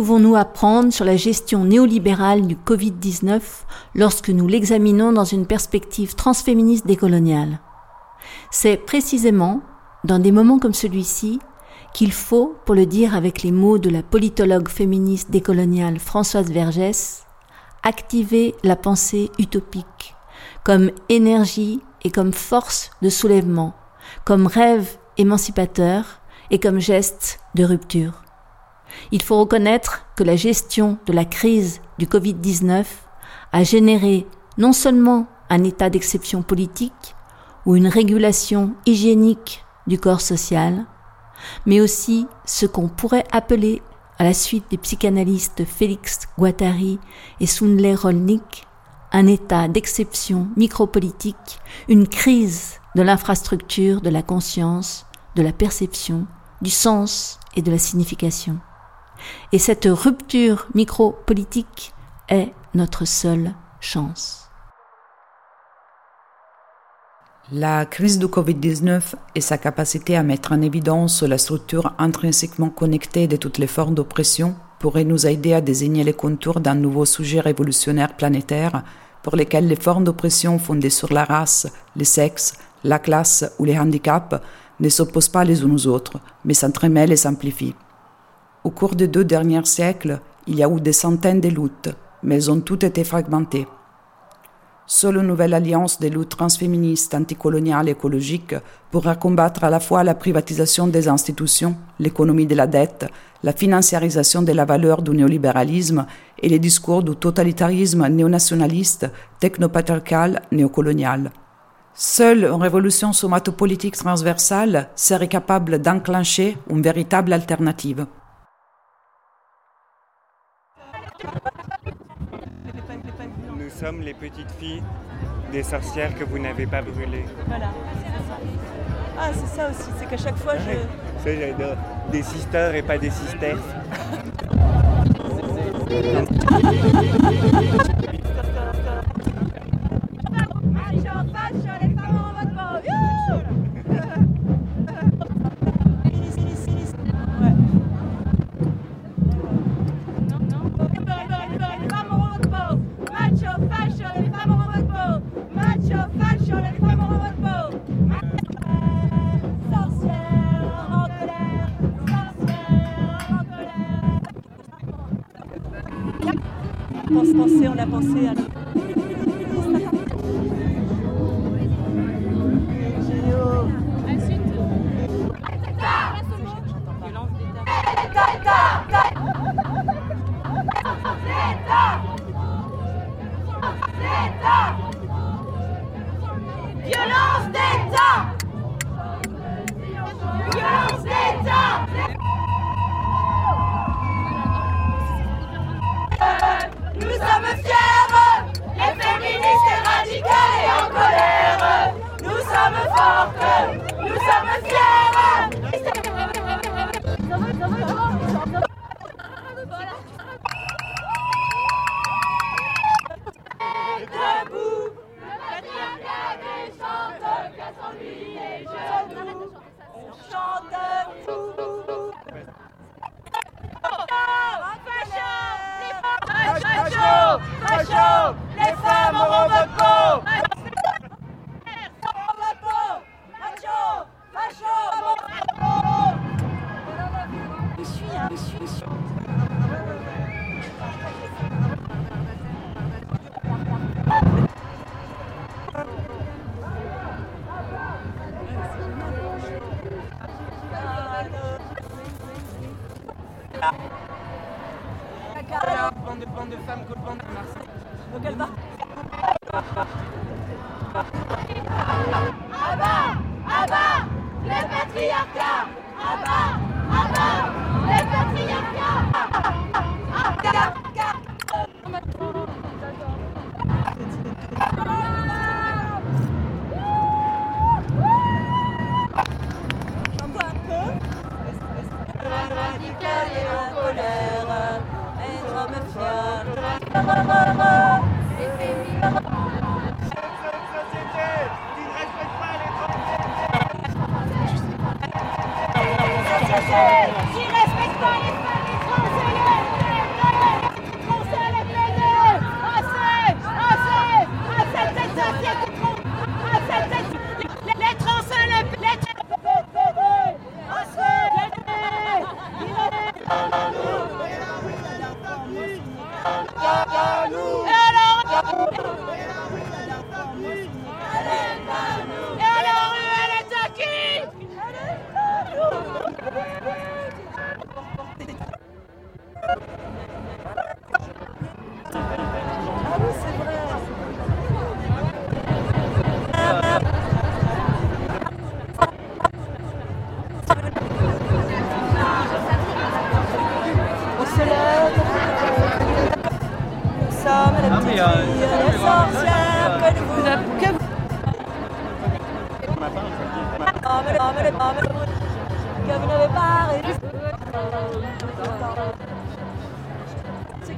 Pouvons-nous apprendre sur la gestion néolibérale du Covid-19 lorsque nous l'examinons dans une perspective transféministe décoloniale? C'est précisément dans des moments comme celui-ci qu'il faut, pour le dire avec les mots de la politologue féministe décoloniale Françoise Vergès, activer la pensée utopique comme énergie et comme force de soulèvement, comme rêve émancipateur et comme geste de rupture. Il faut reconnaître que la gestion de la crise du Covid-19 a généré non seulement un état d'exception politique ou une régulation hygiénique du corps social, mais aussi ce qu'on pourrait appeler, à la suite des psychanalystes Félix Guattari et Sunle Rolnik, un état d'exception micropolitique, une crise de l'infrastructure de la conscience, de la perception, du sens et de la signification. Et cette rupture micro-politique est notre seule chance. La crise du Covid-19 et sa capacité à mettre en évidence la structure intrinsèquement connectée de toutes les formes d'oppression pourrait nous aider à désigner les contours d'un nouveau sujet révolutionnaire planétaire pour lequel les formes d'oppression fondées sur la race, le sexe, la classe ou les handicaps ne s'opposent pas les unes aux autres, mais s'entremêlent et s'amplifient. Au cours des deux derniers siècles, il y a eu des centaines de luttes, mais elles ont toutes été fragmentées. Seule une nouvelle alliance des luttes transféministes, anticoloniales et écologiques pourra combattre à la fois la privatisation des institutions, l'économie de la dette, la financiarisation de la valeur du néolibéralisme et les discours du totalitarisme néonationaliste, technopatriarcal, néocolonial. Seule une révolution somatopolitique transversale serait capable d'enclencher une véritable alternative. Nous sommes les petites filles des sorcières que vous n'avez pas brûlées. Voilà. Ah, c'est ça aussi, c'est qu'à chaque fois je. C'est j'adore. Des sisters et pas des sisters.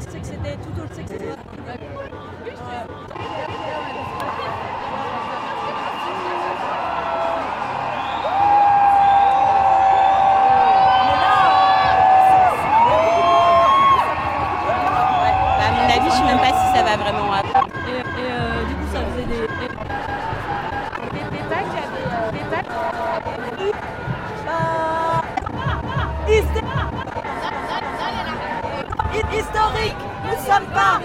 c'est que c'était tout autre. à mon avis, je ne sais même pas si ça va vraiment historique, nous sommes pas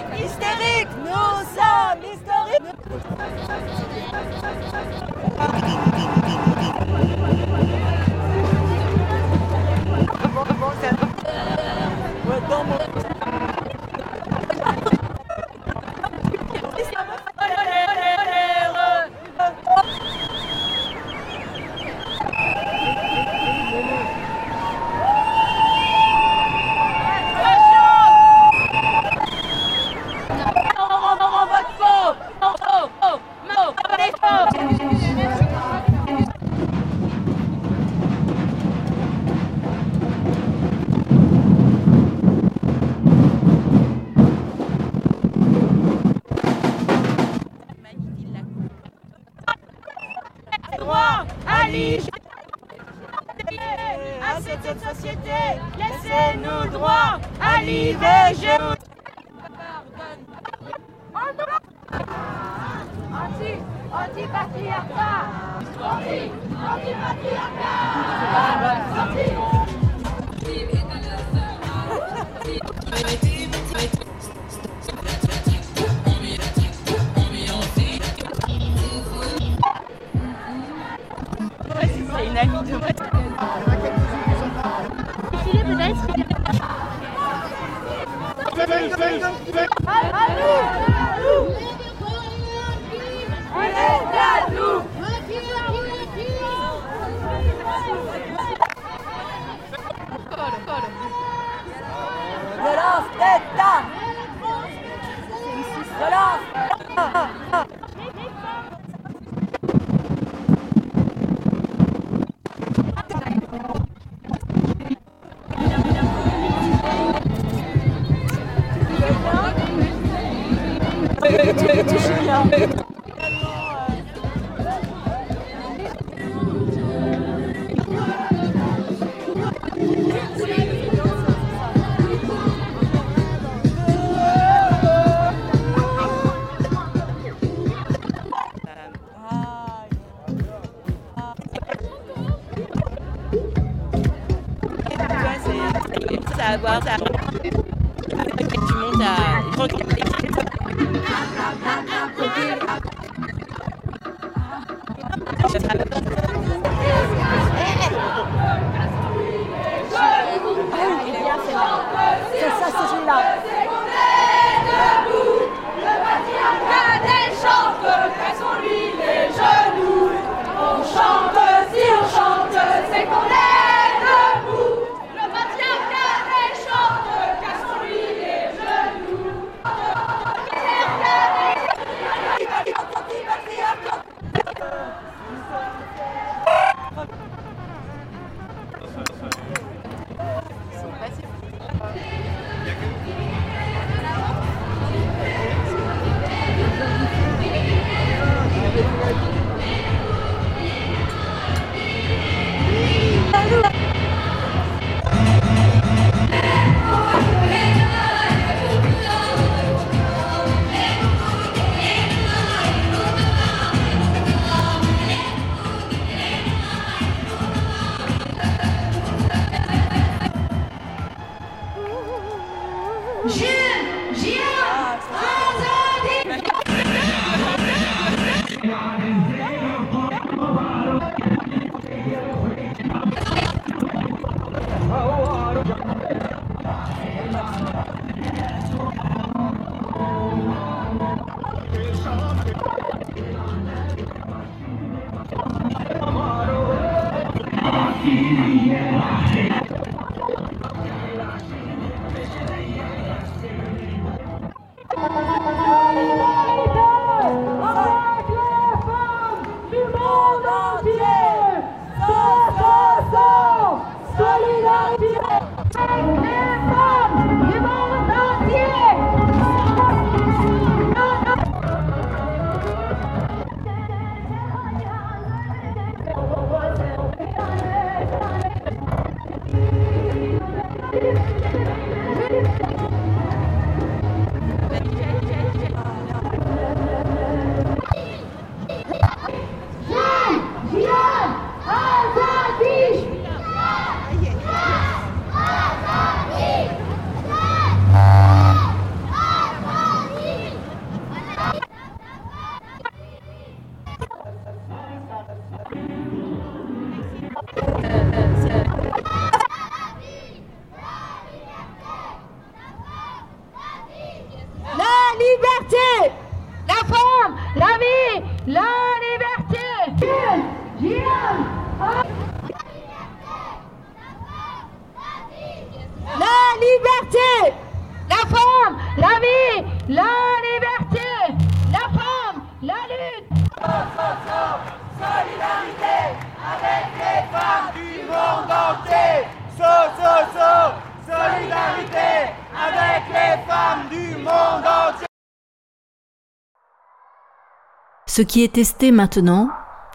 Ce qui est testé maintenant,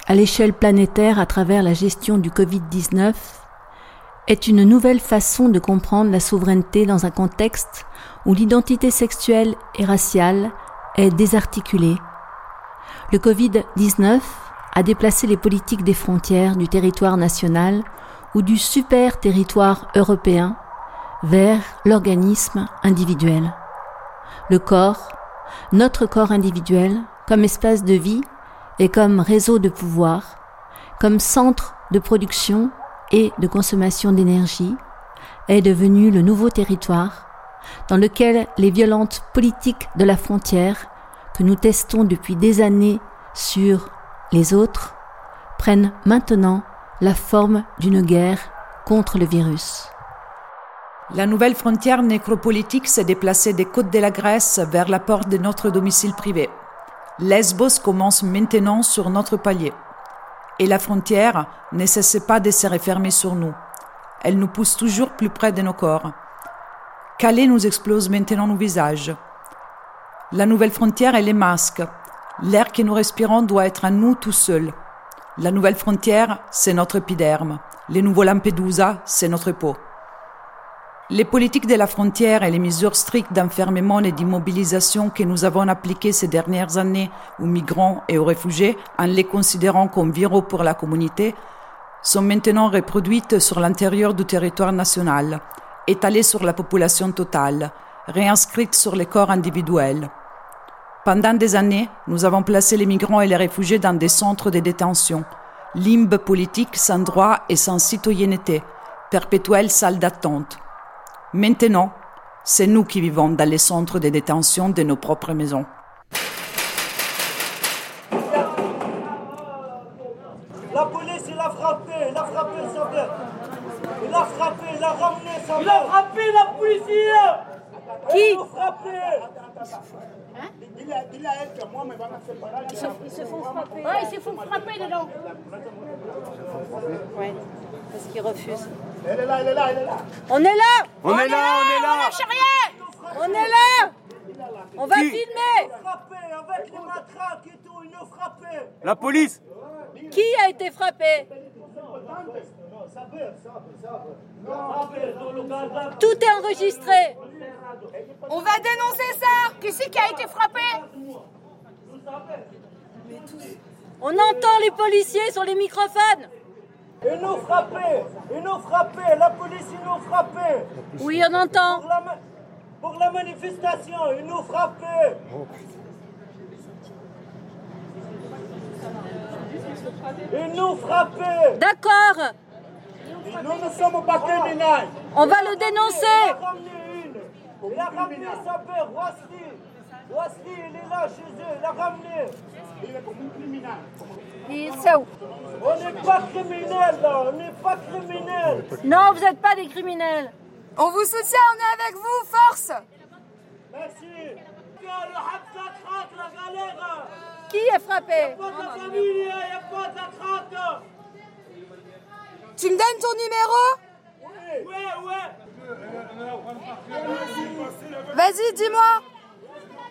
à l'échelle planétaire à travers la gestion du Covid-19, est une nouvelle façon de comprendre la souveraineté dans un contexte où l'identité sexuelle et raciale est désarticulée. Le Covid-19 a déplacé les politiques des frontières du territoire national ou du super territoire européen vers l'organisme individuel. Le corps, notre corps individuel, comme espace de vie et comme réseau de pouvoir, comme centre de production et de consommation d'énergie, est devenu le nouveau territoire dans lequel les violentes politiques de la frontière que nous testons depuis des années sur les autres prennent maintenant la forme d'une guerre contre le virus. La nouvelle frontière nécropolitique s'est déplacée des côtes de la Grèce vers la porte de notre domicile privé. Lesbos commence maintenant sur notre palier. Et la frontière ne cesse pas de se refermer sur nous. Elle nous pousse toujours plus près de nos corps. Calais nous explose maintenant nos visages. La nouvelle frontière est les masques. L'air que nous respirons doit être à nous tout seuls. La nouvelle frontière, c'est notre épiderme. Les nouveaux Lampedusa, c'est notre peau. Les politiques de la frontière et les mesures strictes d'enfermement et d'immobilisation que nous avons appliquées ces dernières années aux migrants et aux réfugiés, en les considérant comme viraux pour la communauté, sont maintenant reproduites sur l'intérieur du territoire national, étalées sur la population totale, réinscrites sur les corps individuels. Pendant des années, nous avons placé les migrants et les réfugiés dans des centres de détention, limbes politiques sans droit et sans citoyenneté, perpétuelles salles d'attente. Maintenant, c'est nous qui vivons dans les centres de détention de nos propres maisons. La police, il a frappé, il a frappé sa mère. Il a frappé, il a ramené sa mère. Il a frappé la policière. Qui Il a frappé. Ils se, ils se font frapper. Ouais, ils se font frapper dedans. Ouais, parce qu'ils refusent. Elle est là, elle est là, elle est là. On est là On est là, on est là. On lâche rien On est là. On va Qui filmer. Il a frappé avec les matraques et tout, il a frappé. La police. Qui a été frappé? Tout est enregistré. On va dénoncer ça. Qui c'est qui a été frappé? On entend les policiers sur les microphones Ils nous frappaient, ils nous frappaient, la police ils nous frappaient. Oui, on entend. Pour la, ma- pour la manifestation, ils nous frappaient. Ils nous frappaient. D'accord Nous ne sommes pas criminels. On va le dénoncer. Il a ramené une. Il a ramené sa mère, Wasli. Wasli, il est là chez eux, il a ramené. Il est comme un criminel. Il sait où On n'est pas criminels là, on n'est pas criminels. Non, vous n'êtes pas des criminels. On vous soutient, on est avec vous, force Merci. Le Hamza craque la galère. Qui est frappé Pas de la famille, il n'y a pas de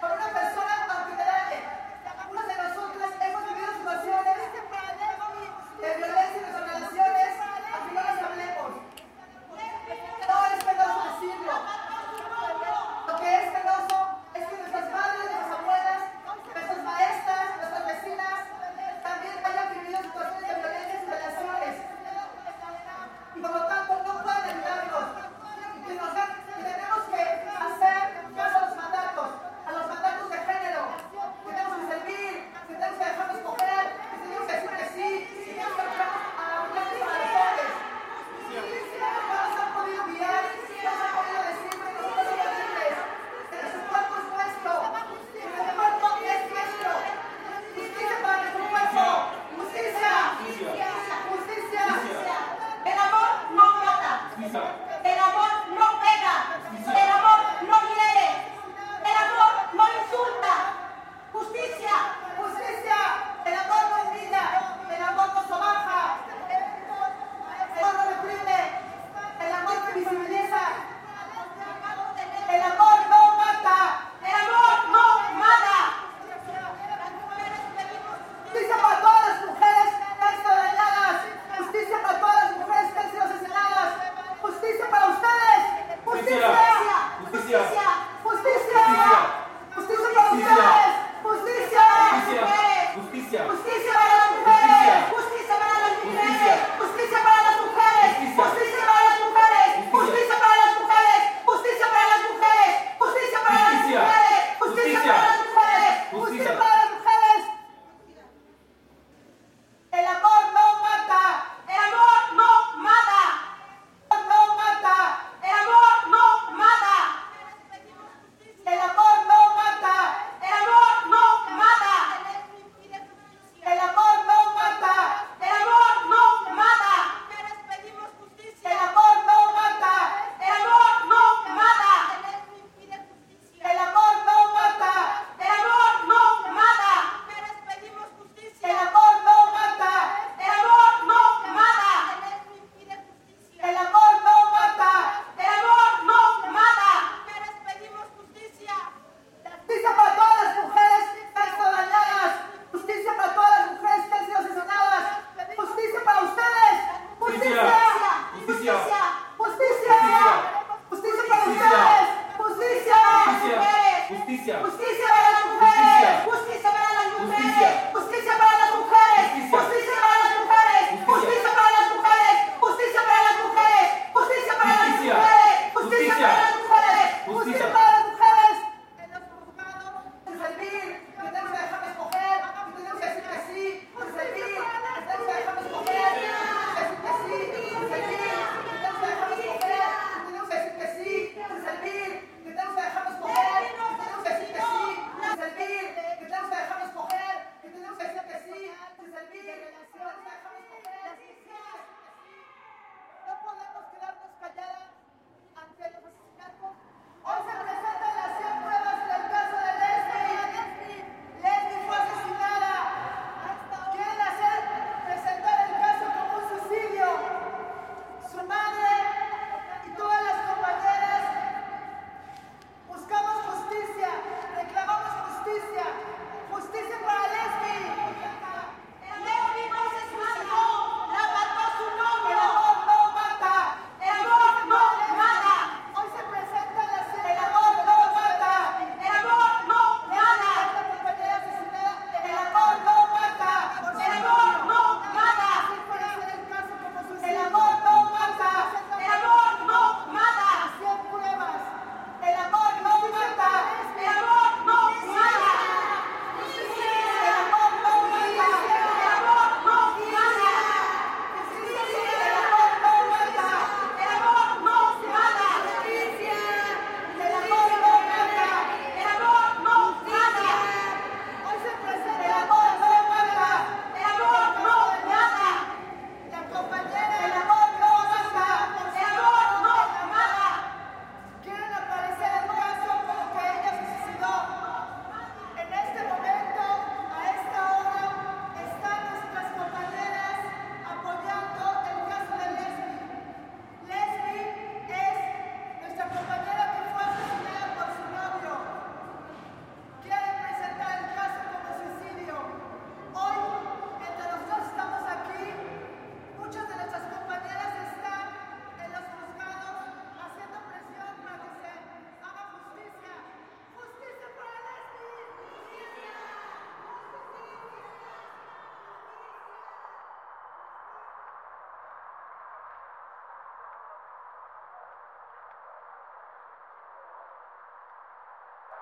por una persona particular. Unos de nosotros hemos vivido situaciones de violencia en nuestras relaciones, así no las hablemos. No es penoso decirlo. Lo que es penoso es que nuestras madres, nuestras abuelas, nuestras maestras, nuestras vecinas, también hayan vivido situaciones de violencia en sus relaciones. Y por lo tanto no pueden evitarlo. Tenemos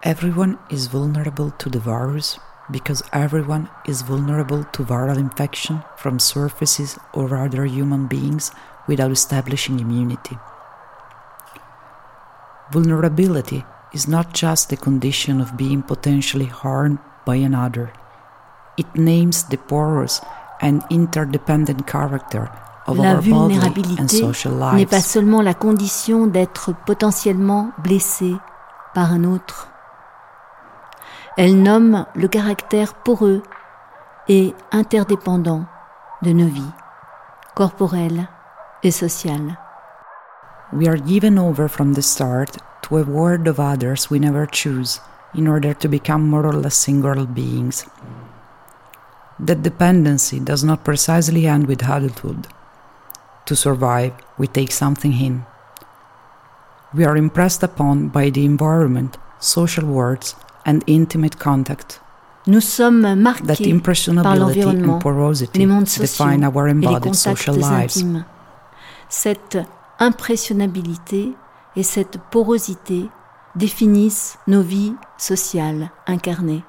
Everyone is vulnerable to the virus because everyone is vulnerable to viral infection from surfaces or other human beings without establishing immunity. Vulnerability is not just the condition of being potentially harmed by another. It names the porous and interdependent character of La our bodily and vulnérabilité social n'est pas seulement la condition d'être potentiellement blessé par un autre. Elle nomme le caractère poreux et interdépendant de nos vies, corporelles et sociales. We are given over from the start to a world of others we never choose in order to become more or less single beings. That dependency does not precisely end with adulthood. To survive, we take something in. We are impressed upon by the environment, social words, and intimate contact. Nous sommes That marqués par impressionability l'environnement, and porosity les mondes sociaux define our embodied social lives. intimes. Cette impressionnabilité et cette porosité définissent nos vies sociales incarnées.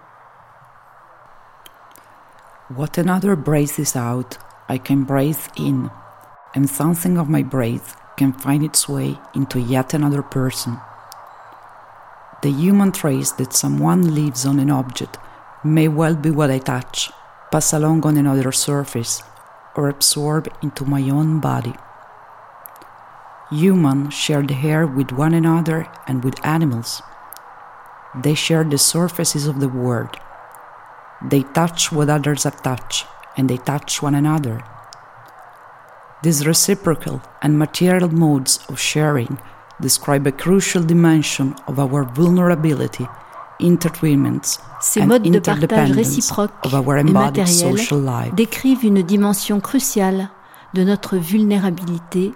What another breathes out, I can breathe in, and something of my breath can find its way into yet another person. The human trace that someone leaves on an object may well be what I touch, pass along on another surface, or absorb into my own body. Humans share the air with one another and with animals. They share the surfaces of the world. They touch what others have touched, and they touch one another. These reciprocal and material modes of sharing describe a crucial dimension of our vulnerability, Ces and modes de partage réciproques of our et embodied matériels social life. décrivent une dimension cruciale de notre vulnérabilité,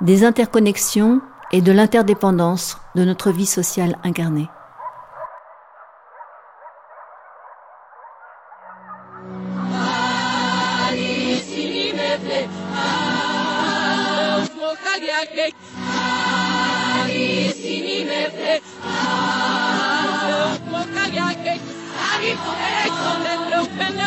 des interconnexions et de l'interdépendance de notre vie sociale incarnée.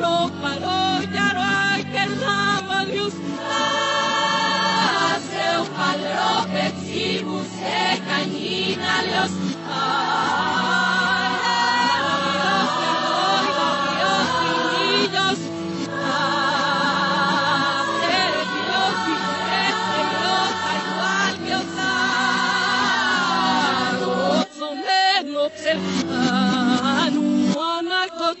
no paró, ya no hay que lava de ustas, eu paró, se cañina, los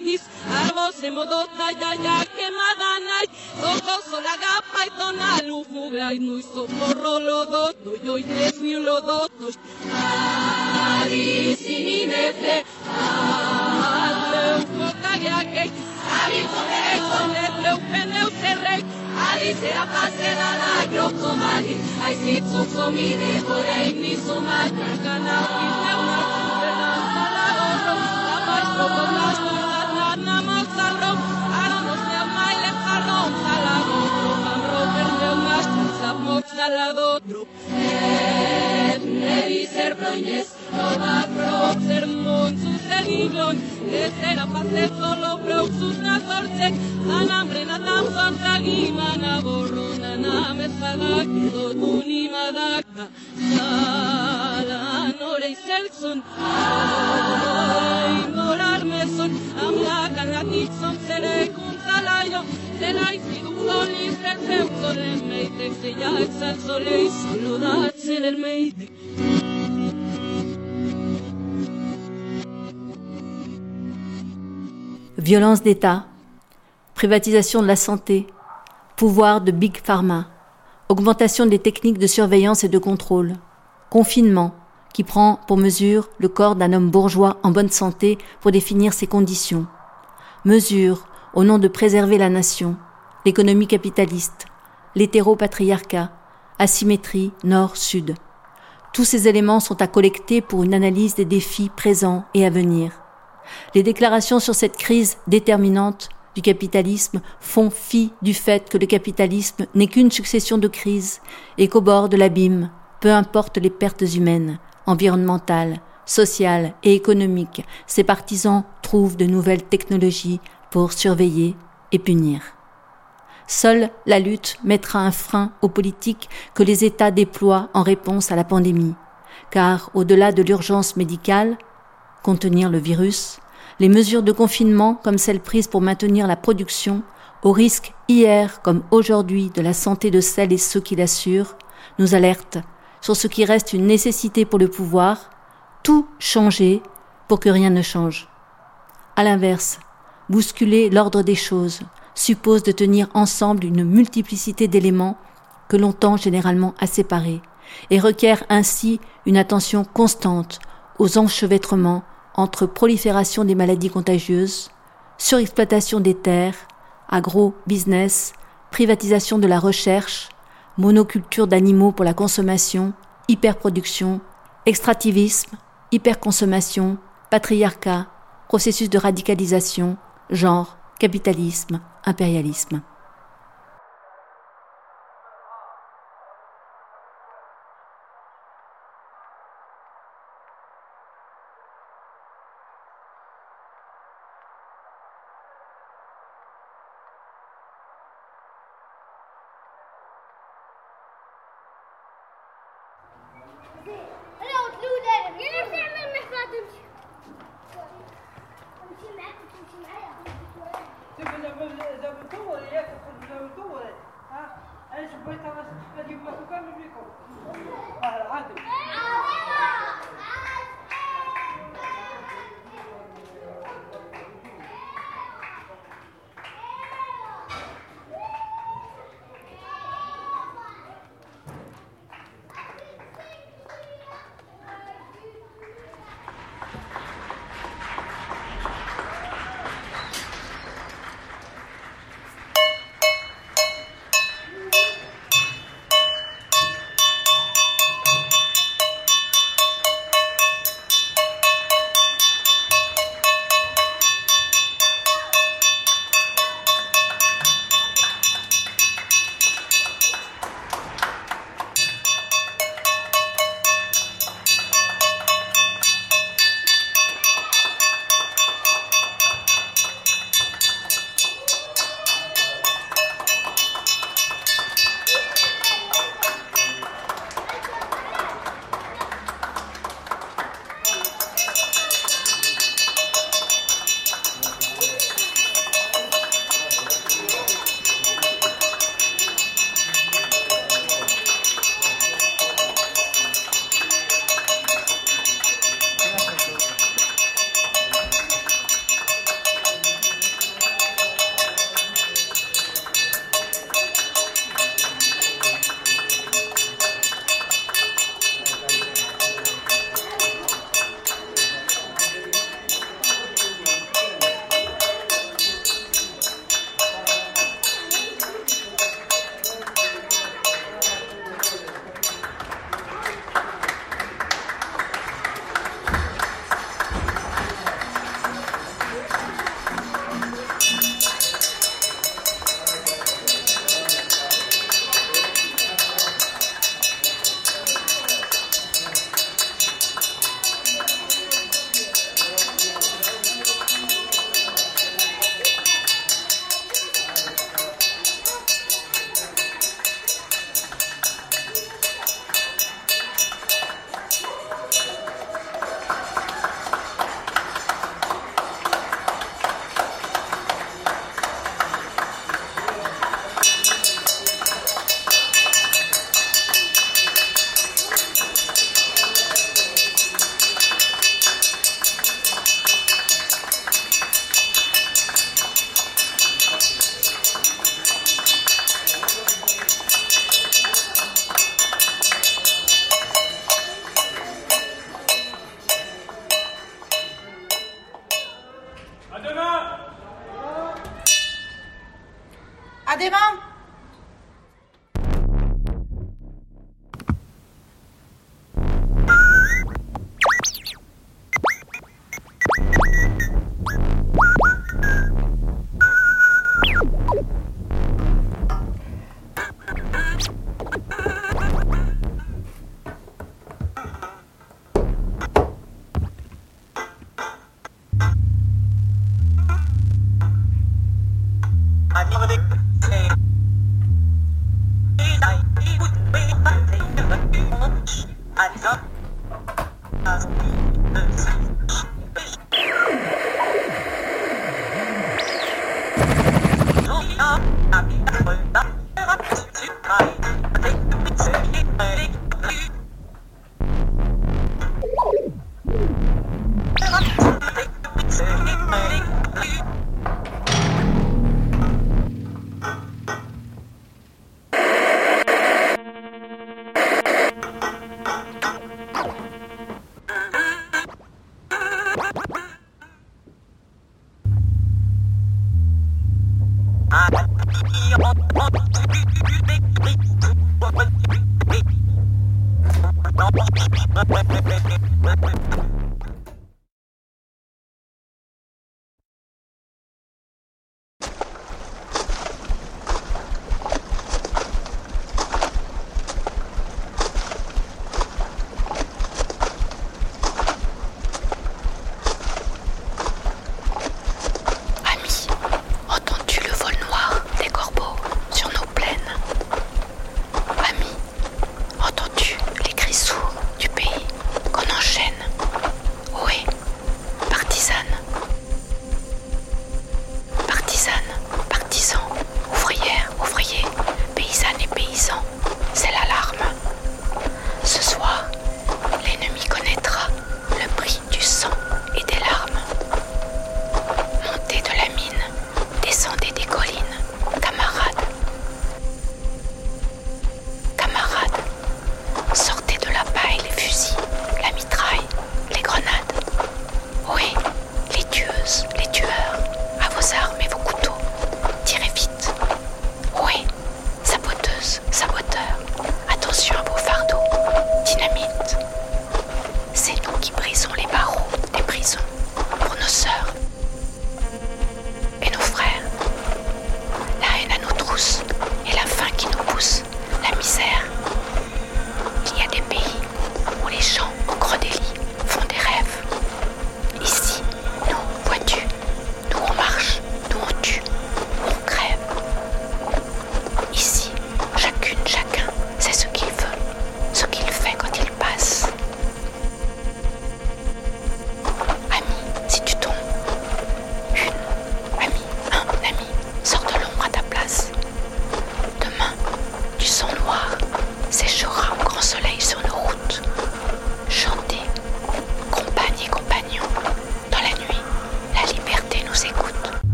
nis arvos emodot nay ya quemada nay todos la gapa y tona lufubra y nui soporro lodot no yo y tres ni lodot arisinefte atleu kotagake arisone konetleu peneu serrek Alice a pasera la grocomali, ai si tsumine vorei ni sumata canal, que é uma močná radotru. Ne, ne, ne, Ova prozer moj su se nigloj, ne se na pase solo preuksus na nam rena na voru, na name. Violence d'État, privatisation de la santé, pouvoir de Big Pharma, augmentation des techniques de surveillance et de contrôle, confinement, qui prend pour mesure le corps d'un homme bourgeois en bonne santé pour définir ses conditions, mesures au nom de préserver la nation, l'économie capitaliste, l'hétéropatriarcat, asymétrie nord-sud. Tous ces éléments sont à collecter pour une analyse des défis présents et à venir. Les déclarations sur cette crise déterminante capitalisme font fi du fait que le capitalisme n'est qu'une succession de crises et qu'au bord de l'abîme, peu importe les pertes humaines, environnementales, sociales et économiques, ses partisans trouvent de nouvelles technologies pour surveiller et punir. Seule la lutte mettra un frein aux politiques que les États déploient en réponse à la pandémie, car au-delà de l'urgence médicale, contenir le virus, les mesures de confinement comme celles prises pour maintenir la production, au risque hier comme aujourd'hui de la santé de celles et ceux qui l'assurent, nous alertent sur ce qui reste une nécessité pour le pouvoir, tout changer pour que rien ne change. À l'inverse, bousculer l'ordre des choses suppose de tenir ensemble une multiplicité d'éléments que l'on tend généralement à séparer, et requiert ainsi une attention constante aux enchevêtrements entre prolifération des maladies contagieuses, surexploitation des terres, agro-business, privatisation de la recherche, monoculture d'animaux pour la consommation, hyperproduction, extractivisme, hyperconsommation, patriarcat, processus de radicalisation, genre, capitalisme, impérialisme.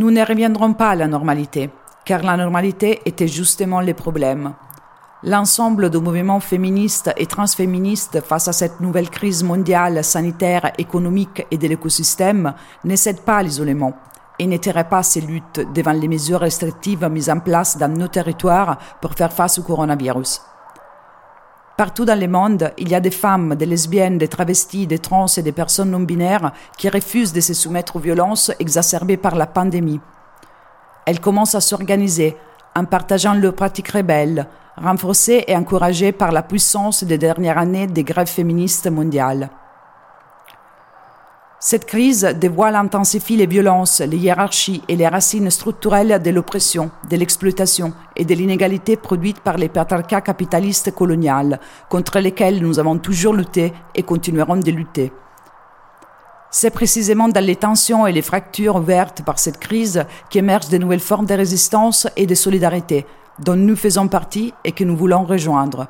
Nous ne reviendrons pas à la normalité, car la normalité était justement le problème. L'ensemble du mouvement féministe et transféministe face à cette nouvelle crise mondiale, sanitaire, économique et de l'écosystème ne cède pas à l'isolement et n'étairait pas ses luttes devant les mesures restrictives mises en place dans nos territoires pour faire face au coronavirus. Partout dans le monde, il y a des femmes, des lesbiennes, des travestis, des trans et des personnes non binaires qui refusent de se soumettre aux violences exacerbées par la pandémie. Elles commencent à s'organiser en partageant leurs pratiques rebelles, renforcées et encouragées par la puissance des dernières années des grèves féministes mondiales. Cette crise dévoile intensifie les violences, les hiérarchies et les racines structurelles de l'oppression, de l'exploitation et de l'inégalité produites par les patriarcats capitalistes coloniales, contre lesquels nous avons toujours lutté et continuerons de lutter. C'est précisément dans les tensions et les fractures ouvertes par cette crise qu'émergent de nouvelles formes de résistance et de solidarité, dont nous faisons partie et que nous voulons rejoindre.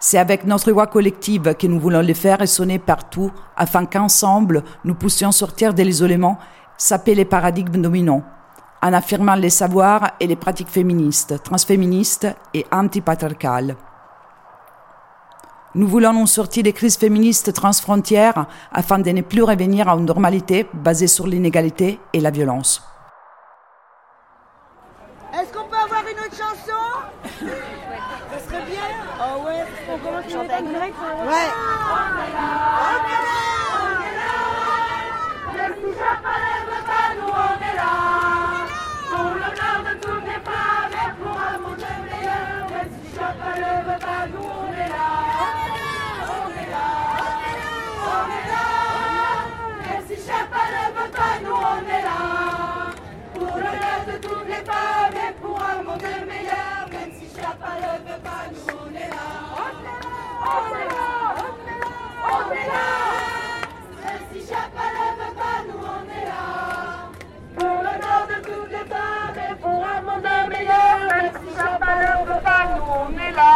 C'est avec notre voix collective que nous voulons les faire résonner partout afin qu'ensemble nous puissions sortir de l'isolement, saper les paradigmes dominants, en affirmant les savoirs et les pratiques féministes, transféministes et antipatriarcales. Nous voulons nous sortir des crises féministes transfrontières afin de ne plus revenir à une normalité basée sur l'inégalité et la violence. Est-ce qu'on peut avoir une autre chanson Ça serait bien Oh ouais, on commence à chanter avec grec Ouais nous on est là Pour l'honneur de toutes les femmes et pour un monde meilleur Même si chacun ne veut pas, nous on est là On est là, on est là. Même si chacun ne veut pas, nous on est là on est là, on est là, on est là. Mais si Chapalem ne veut pas, nous on est là. Pour le nord de tout le monde, mais pour un monde meilleur. Mais si Chapalem ne veut pas, nous on est là.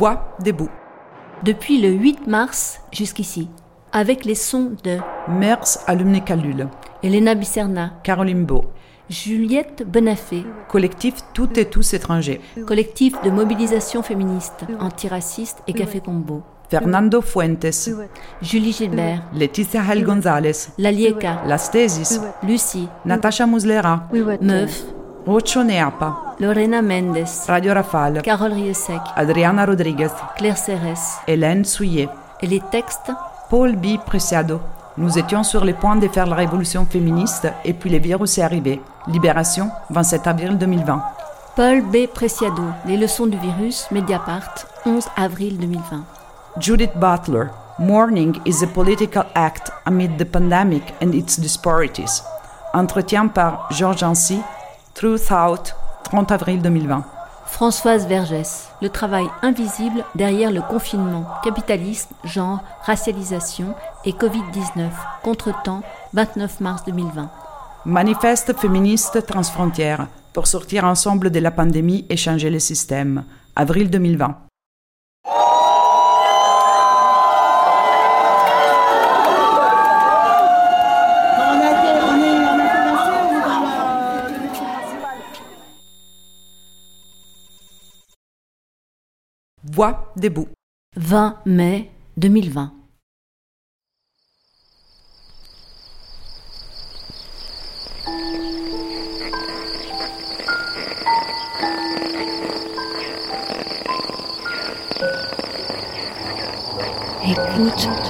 Voix debout. Depuis le 8 mars jusqu'ici, avec les sons de Mers Alumni Calule, Elena Bicerna, Caroline Beau, Juliette Bonafé, collectif Toutes et tous étrangers, collectif de mobilisation féministe, antiraciste et café combo. Fernando Fuentes, Julie Gilbert, Laetitia Hel González, Lalieka, Las Tesis, Lucie, Natasha Muslera, Meuf, Rocho Neapa, Lorena Mendes, Radio Rafale, Carole Riesec, Adriana Rodriguez, Claire Serres, Hélène Souillet. Et les textes? Paul B. Preciado. Nous étions sur le point de faire la révolution féministe et puis le virus est arrivé. Libération, 27 avril 2020. Paul B. Preciado, Les leçons du virus, Mediapart, 11 avril 2020. Judith Butler. Mourning is a political act amid the pandemic and its disparities. Entretien par Georges Ancy, Truth Out, 30 avril 2020. Françoise Vergès, Le travail invisible derrière le confinement, capitalisme, genre, racialisation et Covid-19, contre-temps, 29 mars 2020. Manifeste féministe transfrontière pour sortir ensemble de la pandémie et changer le système, avril 2020. Voix debout. 20 mai 2020. Écoute.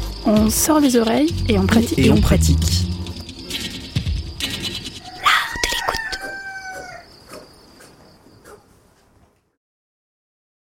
On sort les oreilles et on pratique. Et on pratique.